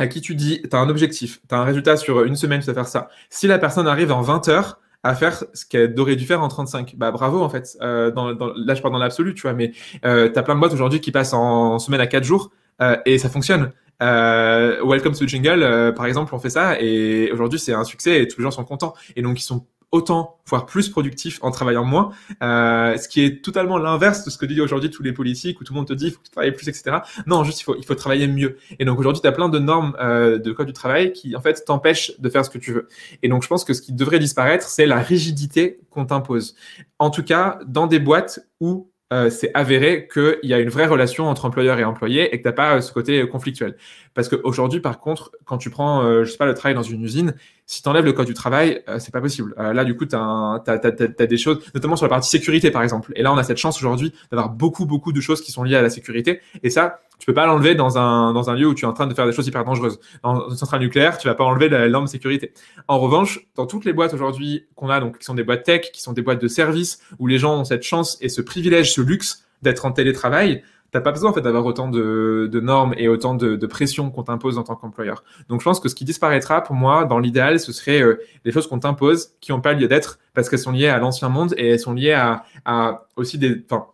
à qui tu dis, tu as un objectif, tu as un résultat sur une semaine, tu dois faire ça. Si la personne arrive en 20 heures à faire ce qu'elle aurait dû faire en 35, bah bravo en fait. Euh, dans, dans, là, je parle dans l'absolu, tu vois, mais euh, tu plein de boîtes aujourd'hui qui passent en, semaine à 4 jours euh, et ça fonctionne. Euh, Welcome to Jingle, euh, par exemple, on fait ça et aujourd'hui c'est un succès et tous les gens sont contents. Et donc ils sont autant, voire plus productif en travaillant moins, euh, ce qui est totalement l'inverse de ce que disent aujourd'hui tous les politiques où tout le monde te dit il faut que tu travailles plus, etc. Non, juste il faut, il faut travailler mieux. Et donc aujourd'hui, tu as plein de normes euh, de code du travail qui en fait t'empêchent de faire ce que tu veux. Et donc je pense que ce qui devrait disparaître, c'est la rigidité qu'on t'impose. En tout cas, dans des boîtes où euh, c'est avéré qu'il y a une vraie relation entre employeur et employé et que tu n'as pas euh, ce côté conflictuel. Parce qu'aujourd'hui, par contre, quand tu prends, euh, je sais pas, le travail dans une usine, si tu enlèves le code du travail, euh, c'est pas possible. là, du coup, tu as, as, des choses, notamment sur la partie sécurité, par exemple. Et là, on a cette chance aujourd'hui d'avoir beaucoup, beaucoup de choses qui sont liées à la sécurité. Et ça, tu peux pas l'enlever dans un, dans un lieu où tu es en train de faire des choses hyper dangereuses. Dans une centrale nucléaire, tu vas pas enlever la norme sécurité. En revanche, dans toutes les boîtes aujourd'hui qu'on a, donc qui sont des boîtes tech, qui sont des boîtes de services, où les gens ont cette chance et ce privilège, ce luxe d'être en télétravail, t'as pas besoin en fait d'avoir autant de, normes et autant de, de pression qu'on t'impose en tant qu'employeur. Donc je pense que ce qui disparaîtra pour moi, dans l'idéal, ce serait euh, les choses qu'on t'impose qui n'ont pas lieu d'être parce qu'elles sont liées à l'ancien monde et elles sont liées à, à aussi des, enfin,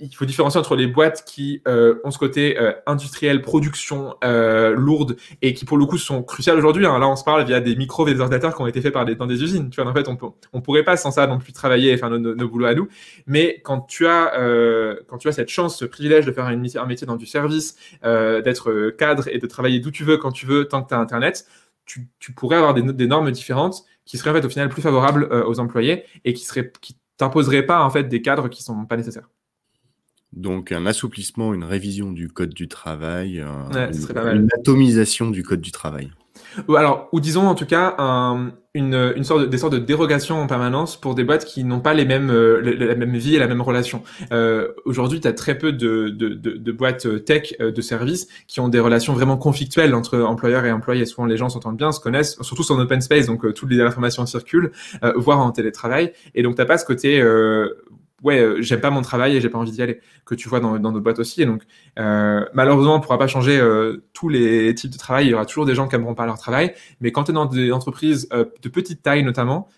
il faut différencier entre les boîtes qui euh, ont ce côté euh, industriel, production euh, lourde et qui pour le coup sont cruciales aujourd'hui. Hein. Là, on se parle via des micros, des ordinateurs qui ont été faits par des, dans des usines. Tu vois, en fait, on, on pourrait pas sans ça non plus travailler et faire nos, nos, boulots à nous. Mais quand tu as euh, quand tu as cette chance, ce privilège de faire une, un métier dans du service, euh, d'être cadre et de travailler d'où tu veux, quand tu veux, tant que tu as Internet, tu, tu, pourrais avoir des, des, normes différentes qui seraient en fait au final plus favorables aux employés et qui seraient qui t'imposeraient pas en fait des cadres qui sont pas nécessaires. Donc un assouplissement, une révision du code du travail, une, atomisation du code du travail. Ou alors, ou disons en tout cas un, une, une sorte de, des sortes de dérogations en permanence pour des boîtes qui n'ont pas les mêmes euh, la, même vie et la même relation. Euh, Aujourd'hui, tu as très peu de, de, de, boîtes tech euh, de services qui ont des relations vraiment conflictuelles entre employeurs et employés. Souvent, les gens s'entendent bien, se connaissent, surtout sur open space, donc euh, toutes les informations circulent, voire en télétravail. Et donc, t'as pas ce côté ouais, euh, j'aime pas mon travail et j'ai pas envie d'y aller, que tu vois dans, dans notre boîte aussi. Et donc, euh, malheureusement, on pourra pas changer euh, tous les types de travail. Il y aura toujours des gens qui aimeront pas leur travail. Mais quand tu es dans des entreprises de petite taille notamment,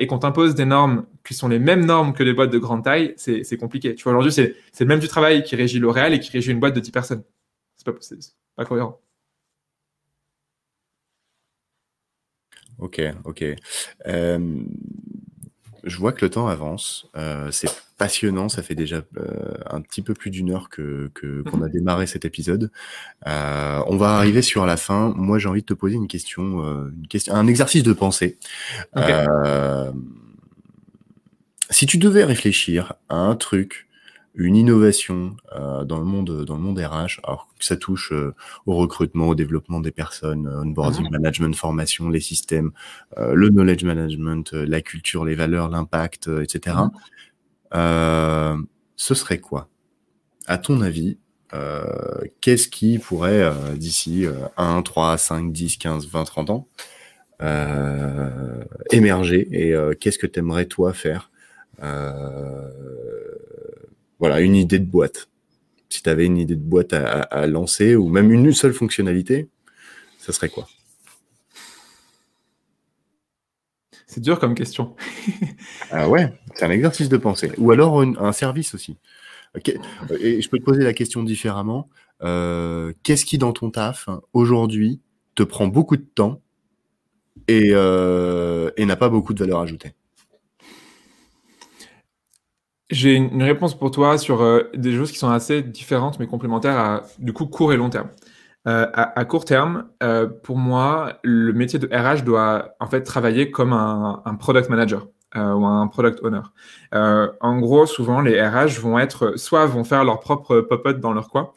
et qu'on t'impose des normes qui sont les mêmes normes que les boîtes de grande taille, c'est compliqué. Tu vois, aujourd'hui, c'est le même du travail qui régit L'Oréal et qui régit une boîte de 10 personnes. C'est pas, pas cohérent. Ok, ok. Je vois que le temps avance. Passionnant. Ça fait déjà euh, un petit peu plus d'une heure que qu'on a démarré cet épisode. Euh, on va arriver sur la fin. Moi, j'ai envie de te poser une question, euh, une question, un exercice de pensée. Euh, si tu devais réfléchir à un truc une innovation euh, dans le monde dans le monde RH, alors que ça touche au recrutement, au développement des personnes, euh, onboarding, mhm. management, formation, les systèmes, euh, le knowledge management, euh, la culture, les valeurs, l'impact, etc. ce serait quoi, à ton avis Qu'est-ce qui pourrait d'ici 1, 3, 5, 10, 15, 20, 30 ans émerger et qu'est-ce que tu aimerais toi faire? Voilà, une idée de boîte. Si tu avais une idée de boîte à, lancer ou même une seule fonctionnalité, ça serait quoi? C'est dur comme question. ah ouais, c'est un exercice de pensée. Ou alors un service aussi. Et je peux te poser la question différemment. Euh, qu'est-ce qui dans ton taf aujourd'hui te prend beaucoup de temps et, euh, et n'a pas beaucoup de valeur ajoutée? J'ai une réponse pour toi sur euh, des choses qui sont assez différentes mais complémentaires à du coup court et long terme. Euh, à, à, court terme, euh, pour moi, le métier de RH doit en fait travailler comme un, product manager euh, ou un product owner. En gros, souvent les RH vont être soit vont faire leur propre pop-up dans leur coin,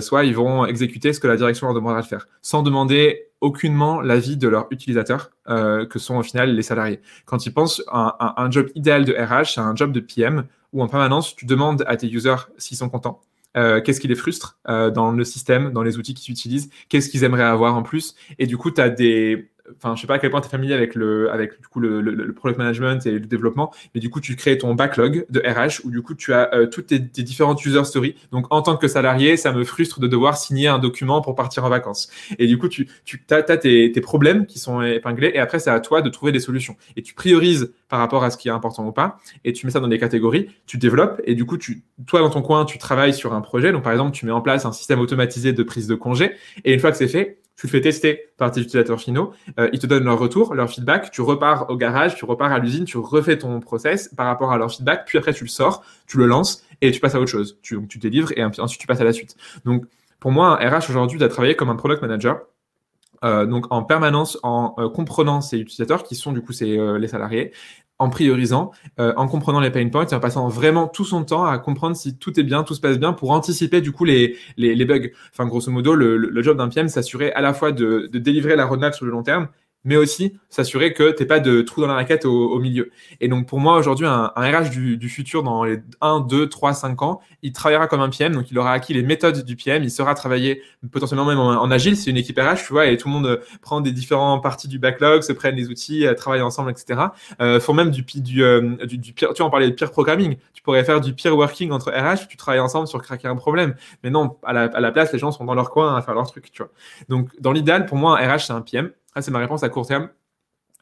soit ils vont exécuter ce que la direction leur demandera de faire, sans demander aucunement l'avis de leurs utilisateurs, que sont au final les salariés. Quand ils pensent à un, un job idéal de RH, c'est un job de PM où en permanence, tu demandes à tes users s'ils sont contents. Euh, qu'est-ce qui les frustre euh, dans le système, dans les outils qu'ils utilisent, qu'est-ce qu'ils aimeraient avoir en plus? Et du coup, tu as des, enfin, je sais pas à quel point tu es familier avec le, avec du coup le, le, product management et le développement, mais du coup, tu crées ton backlog de RH où du coup, tu as euh, toutes tes, différentes user stories. Donc, en tant que salarié, ça me frustre de devoir signer un document pour partir en vacances. Et du coup, tu, tu as, tes, tes, problèmes qui sont épinglés et après, c'est à toi de trouver des solutions. Et tu priorises par rapport à ce qui est important ou pas et tu mets ça dans des catégories, tu développes et du coup, tu, toi, dans ton coin, tu travailles sur un projet. Donc, par exemple, tu mets en place un système automatisé de prise de congé et une fois que c'est fait, tu le fais tester par tes utilisateurs finaux, euh, ils te donnent leur retour, leur feedback, tu repars au garage, tu repars à l'usine, tu refais ton process par rapport à leur feedback, puis après tu le sors, tu le lances et tu passes à autre chose. Tu, donc tu délivres et ensuite tu passes à la suite. Donc pour moi, un RH aujourd'hui doit travailler comme un product manager. Euh, donc en permanence en euh, comprenant ses utilisateurs qui sont du coup c'est euh, les salariés en priorisant, euh, en comprenant les pain points en passant vraiment tout son temps à comprendre si tout est bien, tout se passe bien pour anticiper du coup les, les, bugs. Enfin, grosso modo, le, le job d'un PM, s'assurer à la fois de, de délivrer la roadmap sur le long terme mais aussi s'assurer que tu pas de trou dans la raquette au, milieu. Et donc pour moi aujourd'hui, un, RH du, futur dans les 1, 2, 3, 5 ans, il travaillera comme un PM, donc il aura acquis les méthodes du PM, il sera travailler potentiellement même en, en agile, c'est une équipe RH, tu vois, et tout le monde prend des différentes parties du backlog, se prennent les outils, euh, travaillent ensemble, etc. Euh, font même du, du, euh, du, du pire, tu vois, on parlait de peer programming, tu pourrais faire du peer working entre RH, tu travailles ensemble sur craquer un problème. Mais non, à la, à la place, les gens sont dans leur coin à faire leur truc, tu vois. Donc dans l'idéal, pour moi, un RH, c'est un PM c'est ma réponse à court terme.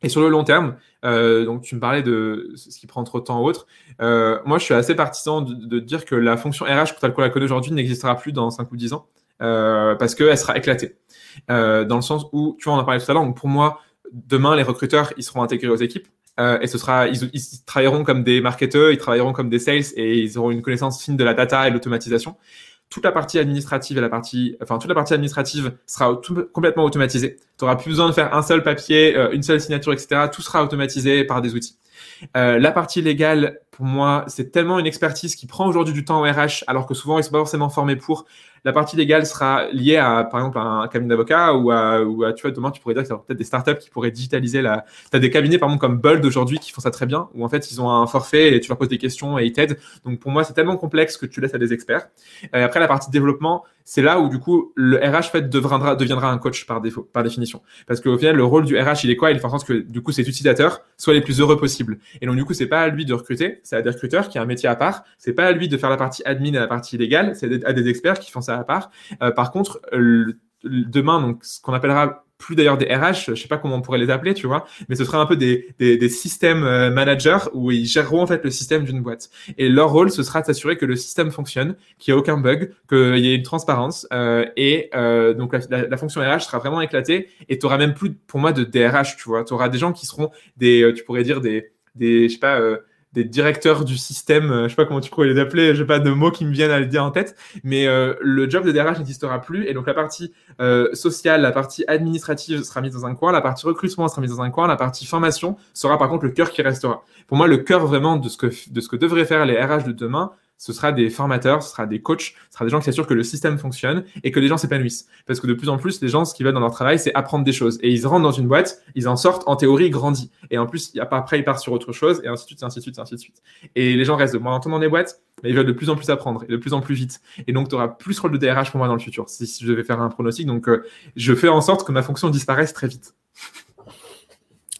Et sur le long terme, euh, donc tu me parlais de ce qui prend trop de temps ou autre. Euh, moi, je suis assez partisan de, dire que la fonction RH, telle qu'on la connaît aujourd'hui, n'existera plus dans 5 ou 10 ans euh, parce qu'elle sera éclatée. dans le sens où, tu vois, on en parlait tout à l'heure, donc pour moi, demain, les recruteurs, ils seront intégrés aux équipes. et ce sera, ils, ils, travailleront comme des marketeurs, ils travailleront comme des sales et ils auront une connaissance fine de la data et de l'automatisation toute la partie administrative et la partie, enfin toute la partie administrative sera complètement automatisée. Tu n'auras plus besoin de faire un seul papier, euh, une seule signature, etc. Tout sera automatisé par des outils. Euh, la partie légale pour moi, c'est tellement une expertise qui prend aujourd'hui du temps au RH, alors que souvent, ils ne sont pas forcément formés pour. La partie légale sera liée à, par exemple, à un cabinet d'avocat ou à, ou à, tu vois, demain, tu pourrais dire que y a peut-être des startups qui pourraient digitaliser la. Tu as des cabinets, par exemple, comme Bold aujourd'hui qui font ça très bien, où en fait, ils ont un forfait et tu leur poses des questions et ils t'aident. Donc, pour moi, c'est tellement complexe que tu laisses à des experts. Et après, la partie développement, c'est là où, du coup, le RH, fait, deviendra, deviendra un coach par défaut, par définition. Parce qu'au final, le rôle du RH, il est quoi? Il fait en sorte que, du coup, ses utilisateurs soient les plus heureux possibles. Et donc, du coup, c'est pas à lui de recruter, c'est à des recruteurs qui a un métier à part. C'est pas à lui de faire la partie admin et la partie légale, c'est à des experts qui font ça à part. Euh, par contre, demain, donc, ce qu'on appellera plus d'ailleurs des RH, je sais pas comment on pourrait les appeler, tu vois, mais ce sera un peu des, des, systèmes euh, managers où ils géreront en fait le système d'une boîte. Et leur rôle, ce sera de s'assurer que le système fonctionne, qu'il n'y ait aucun bug, qu'il y ait une transparence. Euh, et euh, donc la, fonction RH sera vraiment éclatée et tu auras même plus, pour moi, de DRH, tu vois. Tu auras des gens qui seront des, euh, tu pourrais dire des, des je sais pas, euh, des directeurs du système, euh, je sais pas comment tu pourrais les appeler, j'ai pas de mots qui me viennent à le dire en tête, mais euh, le job de DRH n'existera plus et donc la partie euh, sociale, la partie administrative sera mise dans un coin, la partie recrutement sera mise dans un coin, la partie formation sera par contre le cœur qui restera. Pour moi, le cœur vraiment de ce que de ce que devraient faire les RH de demain, ce sera des formateurs, ce sera des coachs, ce sera des gens qui s'assurent que le système fonctionne et que les gens s'épanouissent. Parce que de plus en plus, les gens, ce qu'ils veulent dans leur travail, c'est apprendre des choses. Et ils rentrent dans une boîte, ils en sortent, en théorie, grandis. Et en plus, après, ils partent sur autre chose, et ainsi de suite, ainsi de suite, ainsi de suite. Et les gens restent de moins en temps dans les boîtes, mais ils veulent de plus en plus apprendre, et de plus en plus vite. Et donc, tu auras plus rôle de DRH pour moi dans le futur, si, je devais faire un pronostic. Donc, euh, je fais en sorte que ma fonction disparaisse très vite.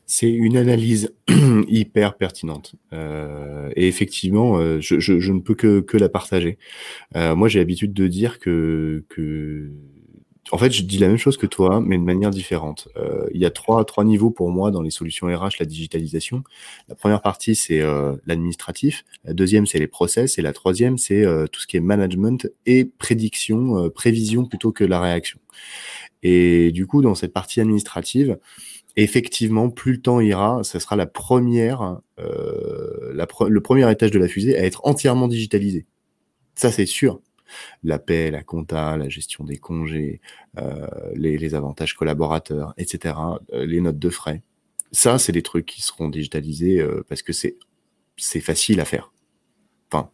C'est une analyse hyper pertinente. Euh, et effectivement, euh, je, ne peux que, la partager. Euh, moi, j'ai l'habitude de dire que. En fait, je dis la même chose que toi, mais de manière différente. Euh, il y a trois, trois niveaux pour moi dans les solutions RH, la digitalisation. La première partie, c'est euh, l'administratif. La deuxième, c'est les process. Et la troisième, c'est tout ce qui est management et prédiction, prévision plutôt que la réaction. Et du coup, dans cette partie administrative, effectivement, plus le temps ira, ce sera la première, euh, le premier étage de la fusée à être entièrement digitalisé. Ça, c'est sûr. La paix, la compta, la gestion des congés, euh, les, les, avantages collaborateurs, etc., euh, les notes de frais. Ça, c'est des trucs qui seront digitalisés euh, parce que c'est c'est facile à faire. Enfin,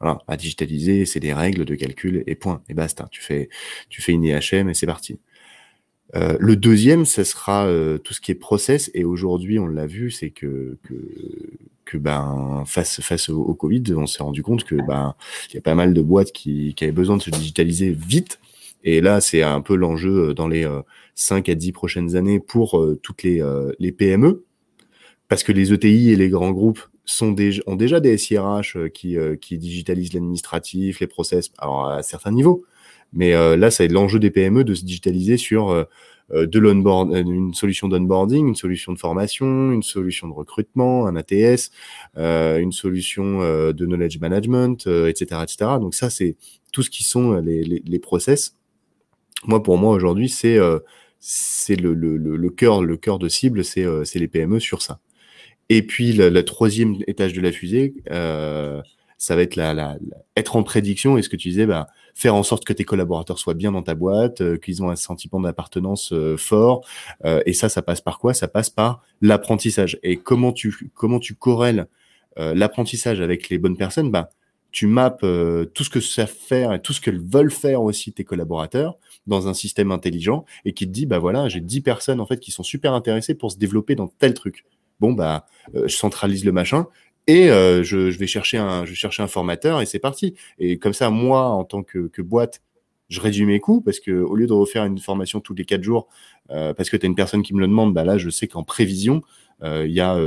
voilà, à digitaliser, c'est des règles de calcul et point, et basta. Tu fais tu fais une IHM et c'est parti. Euh, le deuxième, ce sera euh, tout ce qui est process. Et aujourd'hui, on l'a vu, c'est que, que, que, ben face face au, Covid, on s'est rendu compte que ben il y a pas mal de boîtes qui, qui avaient besoin de se digitaliser vite. Et là, c'est un peu l'enjeu euh, dans les 5 à 10 prochaines années pour toutes les, les PME, parce que les ETI et les grands groupes sont déjà, ont déjà des SIRH qui, qui digitalisent l'administratif, les process, alors à certains niveaux. Mais euh, là, ça va être l'enjeu des PME de se digitaliser sur euh, euh, de l'onboard, une solution d'onboarding, une solution de formation, une solution de recrutement, un ATS, une solution de knowledge management, etc., etc. Donc ça, c'est tout ce qui sont les, les, les process. Moi, pour moi, aujourd'hui, c'est c'est le, le, le, cœur, le cœur de cible, c'est les PME sur ça. Et puis, le, troisième étage de la fusée, euh, ça va être la, la, être en prédiction. Et ce que tu disais, bah, faire en sorte que tes collaborateurs soient bien dans ta boîte, euh, qu'ils ont un sentiment d'appartenance euh, fort. Euh, et ça, ça passe par quoi? Ça passe par l'apprentissage. Et comment tu comment tu corrèles l'apprentissage avec les bonnes personnes? Bah, tu mappes tout ce que ça faire et tout ce que veulent faire aussi tes collaborateurs dans un système intelligent et qui te dit bah voilà j'ai 10 personnes en fait qui sont super intéressées pour se développer dans tel truc bon bah je centralise le machin et euh, je, je, vais chercher un, je vais chercher un formateur et c'est parti. Et comme ça, moi, en tant que, que, boîte, je réduis mes coûts parce que au lieu de refaire une formation tous les quatre jours, euh, parce que tu as une personne qui me le demande, bah là, je sais qu'en prévision, euh, il y a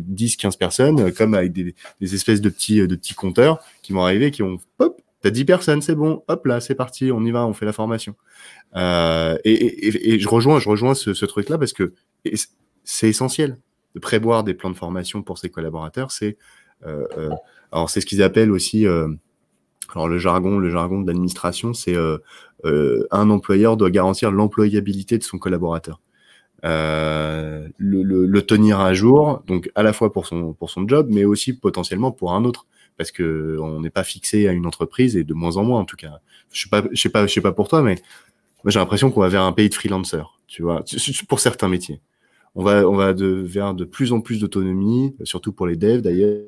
10, 15 personnes, comme avec des, des, espèces de petits, de petits compteurs qui vont arriver, qui ont, hop, t'as 10 personnes, c'est bon, hop là, c'est parti, on y va, on fait la formation. et, et, et, je rejoins, je rejoins ce, ce truc-là parce que c'est essentiel de prévoir des plans de formation pour ses collaborateurs, c'est euh, euh, alors c'est ce qu'ils appellent aussi euh, alors le jargon, le jargon de l'administration, c'est euh, euh, un employeur doit garantir l'employabilité de son collaborateur, euh, le, le, le, tenir à jour, donc à la fois pour son pour son job, mais aussi potentiellement pour un autre, parce que on n'est pas fixé à une entreprise et de moins en moins en tout cas. Je sais pas, je sais pas, je sais pas pour toi, mais moi j'ai l'impression qu'on va vers un pays de freelancers, tu vois, pour certains métiers. On va, de, vers de plus en plus d'autonomie, surtout pour les devs d'ailleurs.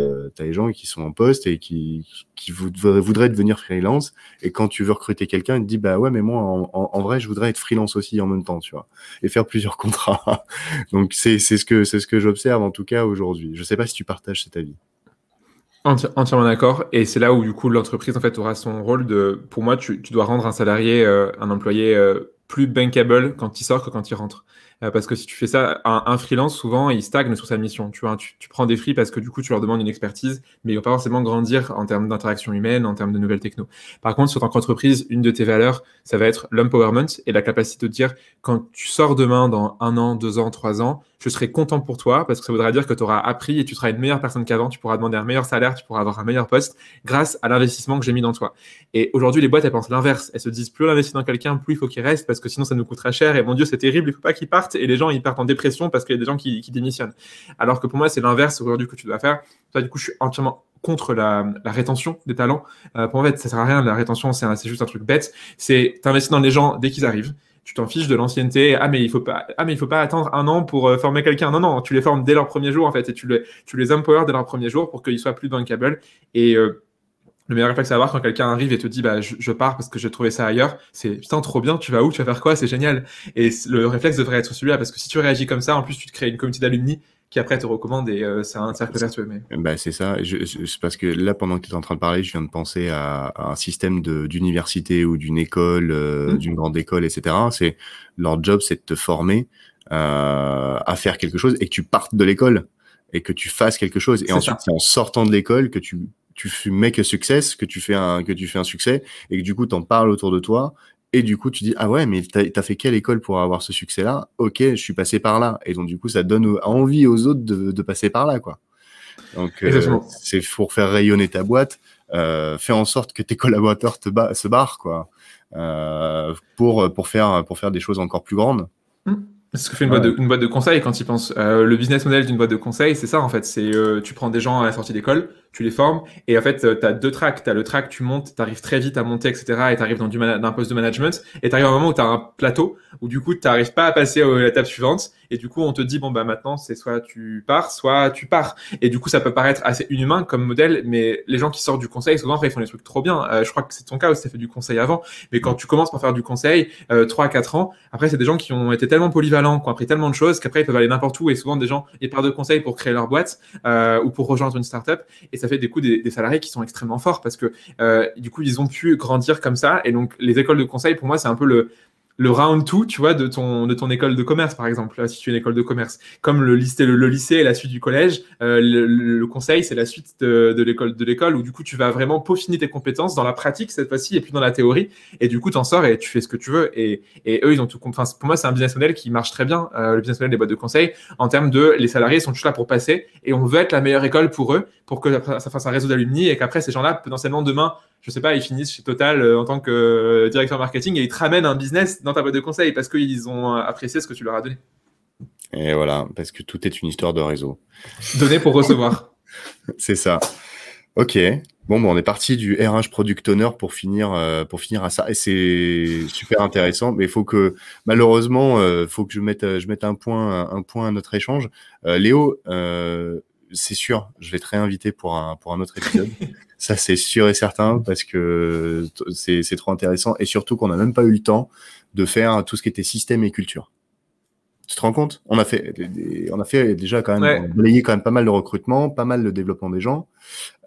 euh, as des gens qui sont en poste et qui, voudraient devenir freelance. Et quand tu veux recruter quelqu'un, il te dit bah ouais, mais moi en, vrai, je voudrais être freelance aussi en même temps, tu vois, et faire plusieurs contrats. Donc c'est ce que j'observe en tout cas aujourd'hui. Je sais pas si tu partages cet avis. entièrement d'accord. Et c'est là où du coup l'entreprise en fait aura son rôle de. Pour moi, tu, tu dois rendre un salarié, euh, un employé euh, plus bankable quand il sort que quand il rentre. Euh, parce que si tu fais ça, un, freelance, souvent, il stagne sur sa mission. Tu, vois, tu, prends des free parce que du coup, tu leur demandes une expertise, mais il ne va pas forcément grandir en termes d'interaction humaine, en termes de nouvelles techno. Par contre, sur tant qu'entreprise, une de tes valeurs, ça va être l'empowerment et la capacité de dire, quand tu sors demain dans un an, deux ans, trois ans, je serai content pour toi parce que ça voudra dire que tu auras appris et tu seras une meilleure personne qu'avant, tu pourras demander un meilleur salaire, tu pourras avoir un meilleur poste grâce à l'investissement que j'ai mis dans toi. Et aujourd'hui, les boîtes, elles pensent l'inverse. Elles se disent plus on investit dans quelqu'un, plus il faut qu'il reste parce que sinon ça nous coûtera cher et mon Dieu, c'est terrible, il faut pas qu'il parte et les gens, ils partent en dépression parce qu'il y a des gens qui, démissionnent. Alors que pour moi, c'est l'inverse aujourd'hui que tu dois faire. Ça, du coup, je suis entièrement contre la, rétention des talents. Euh, pour en fait, ça sert à rien. La rétention, c'est juste un truc bête. C'est t'investir dans les gens dès qu'ils arrivent tu t'en fiches de l'ancienneté. Ah mais il faut pas, ah mais il faut pas attendre un an pour euh, former quelqu'un. Non non, tu les formes dès leur premier jour en fait et tu les, tu les empower dès leur premier jour pour qu'ils soient plus bankable. Et euh, le meilleur réflexe à avoir quand quelqu'un arrive et te dit bah je, pars parce que j'ai trouvé ça ailleurs, c'est putain trop bien, tu vas où, tu vas faire quoi, c'est génial. Et le réflexe devrait être celui-là parce que si tu réagis comme ça, en plus tu te crées une communauté d'alumni qui après te recommande et euh, c'est un cercle vertueux. Mais... Bah, c'est ça. C'est parce que là, pendant que tu es en train de parler, je viens de penser à, un système d'université ou d'une école, euh, mmh. d'une grande école, etc. C'est leur job, c'est de te former euh, à faire quelque chose et que tu partes de l'école et que tu fasses quelque chose. Et ensuite, c'est en sortant de l'école que tu tu mets que success, que tu fais un que tu fais un succès et que du coup tu en parles autour de toi et du coup, tu dis, ah ouais, mais t'as as fait quelle école pour avoir ce succès-là? Ok, je suis passé par là. Et donc, du coup, ça donne envie aux autres de, de passer par là, quoi. Donc, euh, c'est pour faire rayonner ta boîte, euh, fais en sorte que tes collaborateurs te se barrent, quoi, euh, pour, pour, faire, pour faire des choses encore plus grandes. Mmh. C'est ce que fait une, boîte de, une boîte de conseil quand ils pensent. Euh, le business model d'une boîte de conseil, c'est ça en fait. C'est tu prends des gens à la sortie d'école, tu les formes, et en fait, tu as deux tracks. Tu as le track, tu montes, tu arrives très vite à monter, etc. Et tu arrives dans du un poste de management. Et tu arrives à un moment où tu as un plateau, où du coup, tu n'arrives pas à passer à l'étape suivante. Et du coup, on te dit, bon, bah maintenant, c'est soit tu pars, soit tu pars. Et du coup, ça peut paraître assez inhumain comme modèle, mais les gens qui sortent du conseil, souvent, après, ils font des trucs trop bien. Euh, je crois que c'est ton cas aussi, tu fait du conseil avant. Mais quand tu commences par faire du conseil, euh, 3 à 4 ans, après, c'est des gens qui ont été tellement polyvalents, qui ont appris tellement de choses, qu'après, ils peuvent aller n'importe où. Et souvent, des gens, ils partent de conseil pour créer leur boîte euh, ou pour rejoindre une startup. Ça fait des coups des, salariés qui sont extrêmement forts parce que, euh, du coup, ils ont pu grandir comme ça. Et donc, les écoles de conseil, pour moi, c'est un peu le, le round 2, tu vois, de ton, de ton école de commerce, par exemple, si tu es une école de commerce. Comme le lycée, est la suite du collège, euh, le, conseil, c'est la suite de, de l'école, de l'école, où du coup, tu vas vraiment peaufiner tes compétences dans la pratique, cette fois-ci, et puis dans la théorie. Et du coup, t'en sors et tu fais ce que tu veux. Et, et eux, ils ont tout Enfin, pour moi, c'est un business model qui marche très bien, euh, le business model des boîtes de conseil, en termes de les salariés sont juste là pour passer et on veut être la meilleure école pour eux, pour que ça fasse un réseau d'alumni et qu'après, ces gens-là, potentiellement demain, je sais pas, ils finissent chez Total euh, en tant que euh, directeur marketing et ils te ramènent un business dans ta boîte de conseil parce qu'ils ont apprécié ce que tu leur as donné. Et voilà, parce que tout est une histoire de réseau. Donner pour recevoir. C'est ça. Ok. Bon, bon, on est parti du RH Product Owner pour finir, euh, pour finir à ça. Et c'est super intéressant, mais il faut que, malheureusement, il faut que je mette, je mette un point, un point à notre échange. Léo, c'est sûr, je vais te réinviter pour un, pour un autre épisode. Ça, c'est sûr et certain parce que c'est trop intéressant et surtout qu'on n'a même pas eu le temps de faire tout ce qui était système et culture. Tu te rends compte? On a fait, on a fait déjà quand même, balayé quand même pas mal de recrutement, pas mal de développement des gens,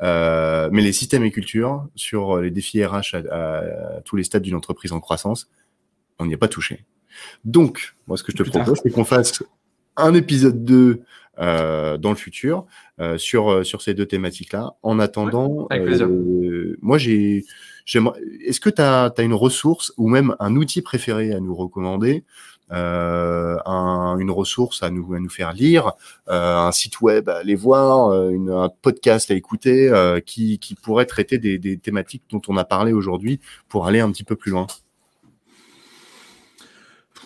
euh, mais les systèmes et culture sur les défis RH à, tous les stades d'une entreprise en croissance, on n'y a pas touché. Donc, moi, ce que je te propose, c'est qu'on fasse un épisode 2 euh, dans le futur euh, sur euh, sur ces deux thématiques-là. En attendant, moi j'ai est-ce que tu as, as, une ressource ou même un outil préféré à nous recommander euh, un, une ressource à nous, à nous faire lire, euh, un site web à aller voir, une, un podcast à écouter qui, qui pourrait traiter des, des thématiques dont on a parlé aujourd'hui pour aller un petit peu plus loin?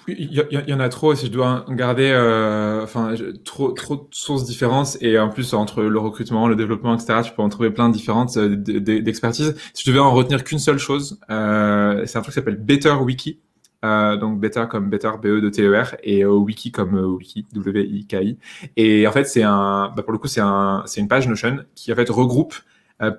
Il y, en a trop. Si je dois garder, euh, enfin, trop, trop de sources différentes et en plus entre le recrutement, le développement, etc. Tu peux en trouver plein de différentes euh, d'expertise. Si je devais en retenir qu'une seule chose, euh, c'est un truc qui s'appelle Better Wiki. Euh, donc Better comme Better BE de TER et Wiki comme Wiki W-I-K-I. Et en fait, c'est un, bah, pour le coup, c'est un, c'est une page Notion qui en fait regroupe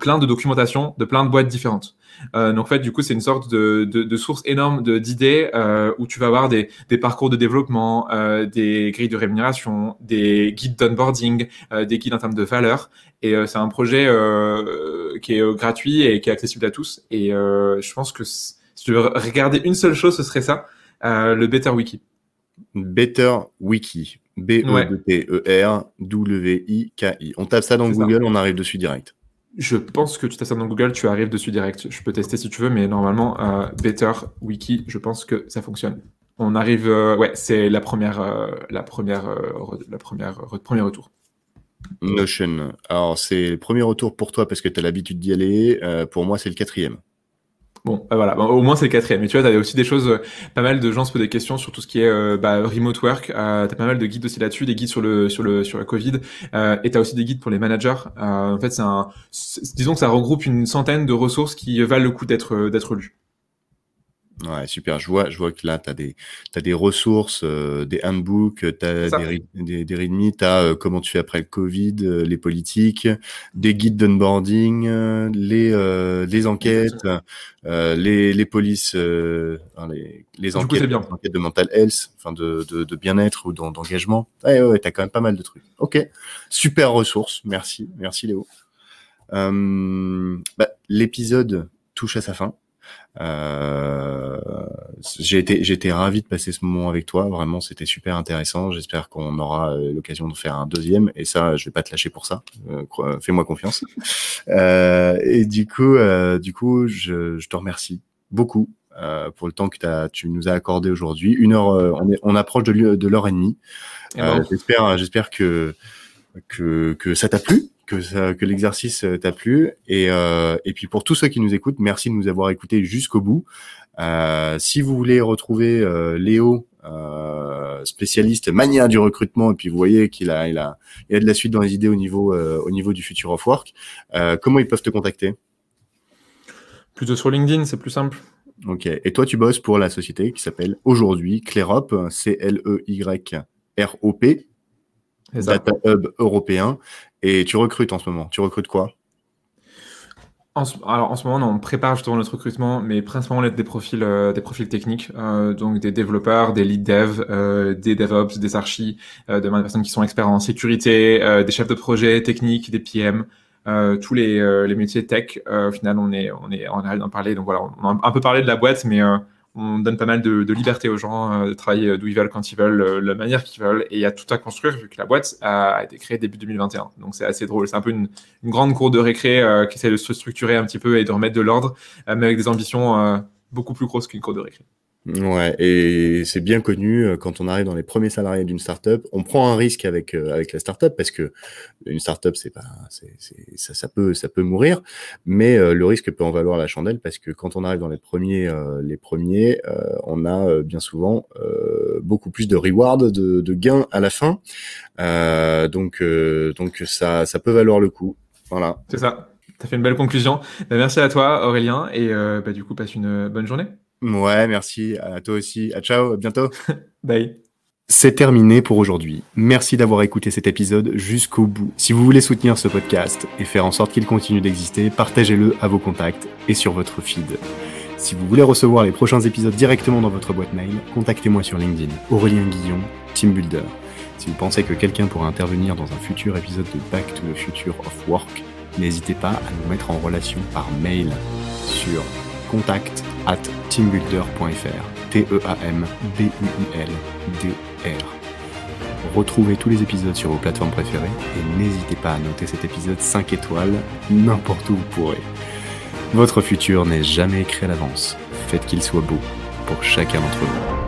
plein de documentation de plein de boîtes différentes. Euh, donc en fait, du coup, c'est une sorte de, de, de source énorme d'idées euh, où tu vas avoir des, des parcours de développement, euh, des grilles de rémunération, des guides d'onboarding, euh, des guides en termes de valeur. Et euh, c'est un projet euh, qui est gratuit et qui est accessible à tous. Et je pense que si tu veux regarder une seule chose, ce serait ça, le Better Wiki. Better Wiki. B-E-T-E-R-W-I-K-I. On tape ça dans Google, on arrive dessus direct. Je pense que tu ça dans Google, tu arrives dessus direct. Je peux tester si tu veux, mais normalement, euh, Better Wiki, je pense que ça fonctionne. On arrive, euh, ouais, c'est la première, euh, la première, la première, premier retour. Notion. Alors, c'est le premier retour pour toi parce que tu as l'habitude d'y aller. pour moi, c'est le quatrième. Bon, bah voilà, au moins c'est le quatrième. Mais tu vois, tu as aussi des choses, euh, pas mal de gens se posent des questions sur tout ce qui est euh, bah, remote work. Euh, tu as pas mal de guides aussi là-dessus, des guides sur le sur le sur Covid, euh, et tu as aussi des guides pour les managers. En fait, c'est un, disons que ça regroupe une centaine de ressources qui valent le coup d'être d'être lues. Ouais, super. Je vois, je vois que là, tu as des, as des ressources, euh, des handbooks, tu as des, des, des readme, tu as euh, comment tu fais après le Covid, euh, les politiques, des guides d'onboarding, les, les enquêtes, les, les polices, les, les enquêtes, bien. enquêtes de mental health, enfin de, de, de bien-être ou d'engagement. Ouais, ouais, tu as quand même pas mal de trucs. Ok, super ressources. Merci, merci Léo. Bah, L'épisode touche à sa fin. Euh, j'ai été, j'étais ravi de passer ce moment avec toi. Vraiment, c'était super intéressant. J'espère qu'on aura euh, l'occasion de faire un deuxième. Et ça, je vais pas te lâcher pour ça. Euh, fais-moi confiance. Euh, et du coup, euh, du coup, je, je, te remercie beaucoup euh, pour le temps que as, tu nous as accordé aujourd'hui. Une heure, on, est, on approche de, de l'heure et demie. j'espère, j'espère que que, que ça t'a plu que, ça, que l'exercice euh, t'a plu. Et, euh, et puis pour tous ceux qui nous écoutent, merci de nous avoir écoutés jusqu'au bout. Euh, si vous voulez retrouver euh, Léo, euh, spécialiste mania du recrutement, et puis vous voyez qu'il a, il a, il a de la suite dans les idées au niveau, euh, au niveau du future of work, comment ils peuvent te contacter? Plutôt sur LinkedIn, c'est plus simple. Ok. Et toi, tu bosses pour la société qui s'appelle aujourd'hui Clerop, C-L-E-Y-R-O-P. Data Hub européen. Et tu recrutes en ce moment. Tu recrutes quoi? En alors en ce moment, on prépare justement notre recrutement, mais principalement des profils, euh, des profils techniques, euh, donc des développeurs, des lead dev, euh, des DevOps, des archis, euh, des personnes qui sont experts en sécurité, euh, des chefs de projet techniques, des PM, euh, tous les, les métiers tech. au final, on est, on est, on arrive d'en parler. Donc voilà, on a un peu parlé de la boîte, mais on donne pas mal de, liberté aux gens euh, de travailler d'où ils veulent, quand ils veulent, euh, la manière qu'ils veulent. Et il y a tout à construire vu que la boîte a, été créée début 2021. Donc c'est assez drôle. C'est un peu une, une, grande cour de récré euh, qui essaie de se structurer un petit peu et de remettre de l'ordre, mais avec des ambitions beaucoup plus grosses qu'une cour de récré. Ouais, et c'est bien connu euh, quand on arrive dans les premiers salariés d'une startup, on prend un risque avec euh, avec la startup parce que une startup c'est pas c'est, ça, ça peut ça peut mourir, mais euh, le risque peut en valoir la chandelle parce que quand on arrive dans les premiers les premiers, on a bien souvent beaucoup plus de reward de, de gains à la fin, donc donc ça ça peut valoir le coup. Voilà. C'est ça. T'as fait une belle conclusion. Bah, merci à toi Aurélien et bah, du coup passe une bonne journée. Ouais, merci. À toi aussi. À ciao, à bientôt. Bye. C'est terminé pour aujourd'hui. Merci d'avoir écouté cet épisode jusqu'au bout. Si vous voulez soutenir ce podcast et faire en sorte qu'il continue d'exister, partagez-le à vos contacts et sur votre feed. Si vous voulez recevoir les prochains épisodes directement dans votre boîte mail, contactez-moi sur LinkedIn, Aurélien Guillon, Team Builder. Si vous pensez que quelqu'un pourra intervenir dans un futur épisode de Back to the Future of Work, n'hésitez pas à nous mettre en relation par mail sur contact at teambuilder.fr. T-E-A-M-B-U-I-L-D-R. Retrouvez tous les épisodes sur vos plateformes préférées et n'hésitez pas à noter cet épisode 5 étoiles n'importe où vous pourrez. Votre futur n'est jamais écrit à l'avance. Faites qu'il soit beau pour chacun d'entre vous.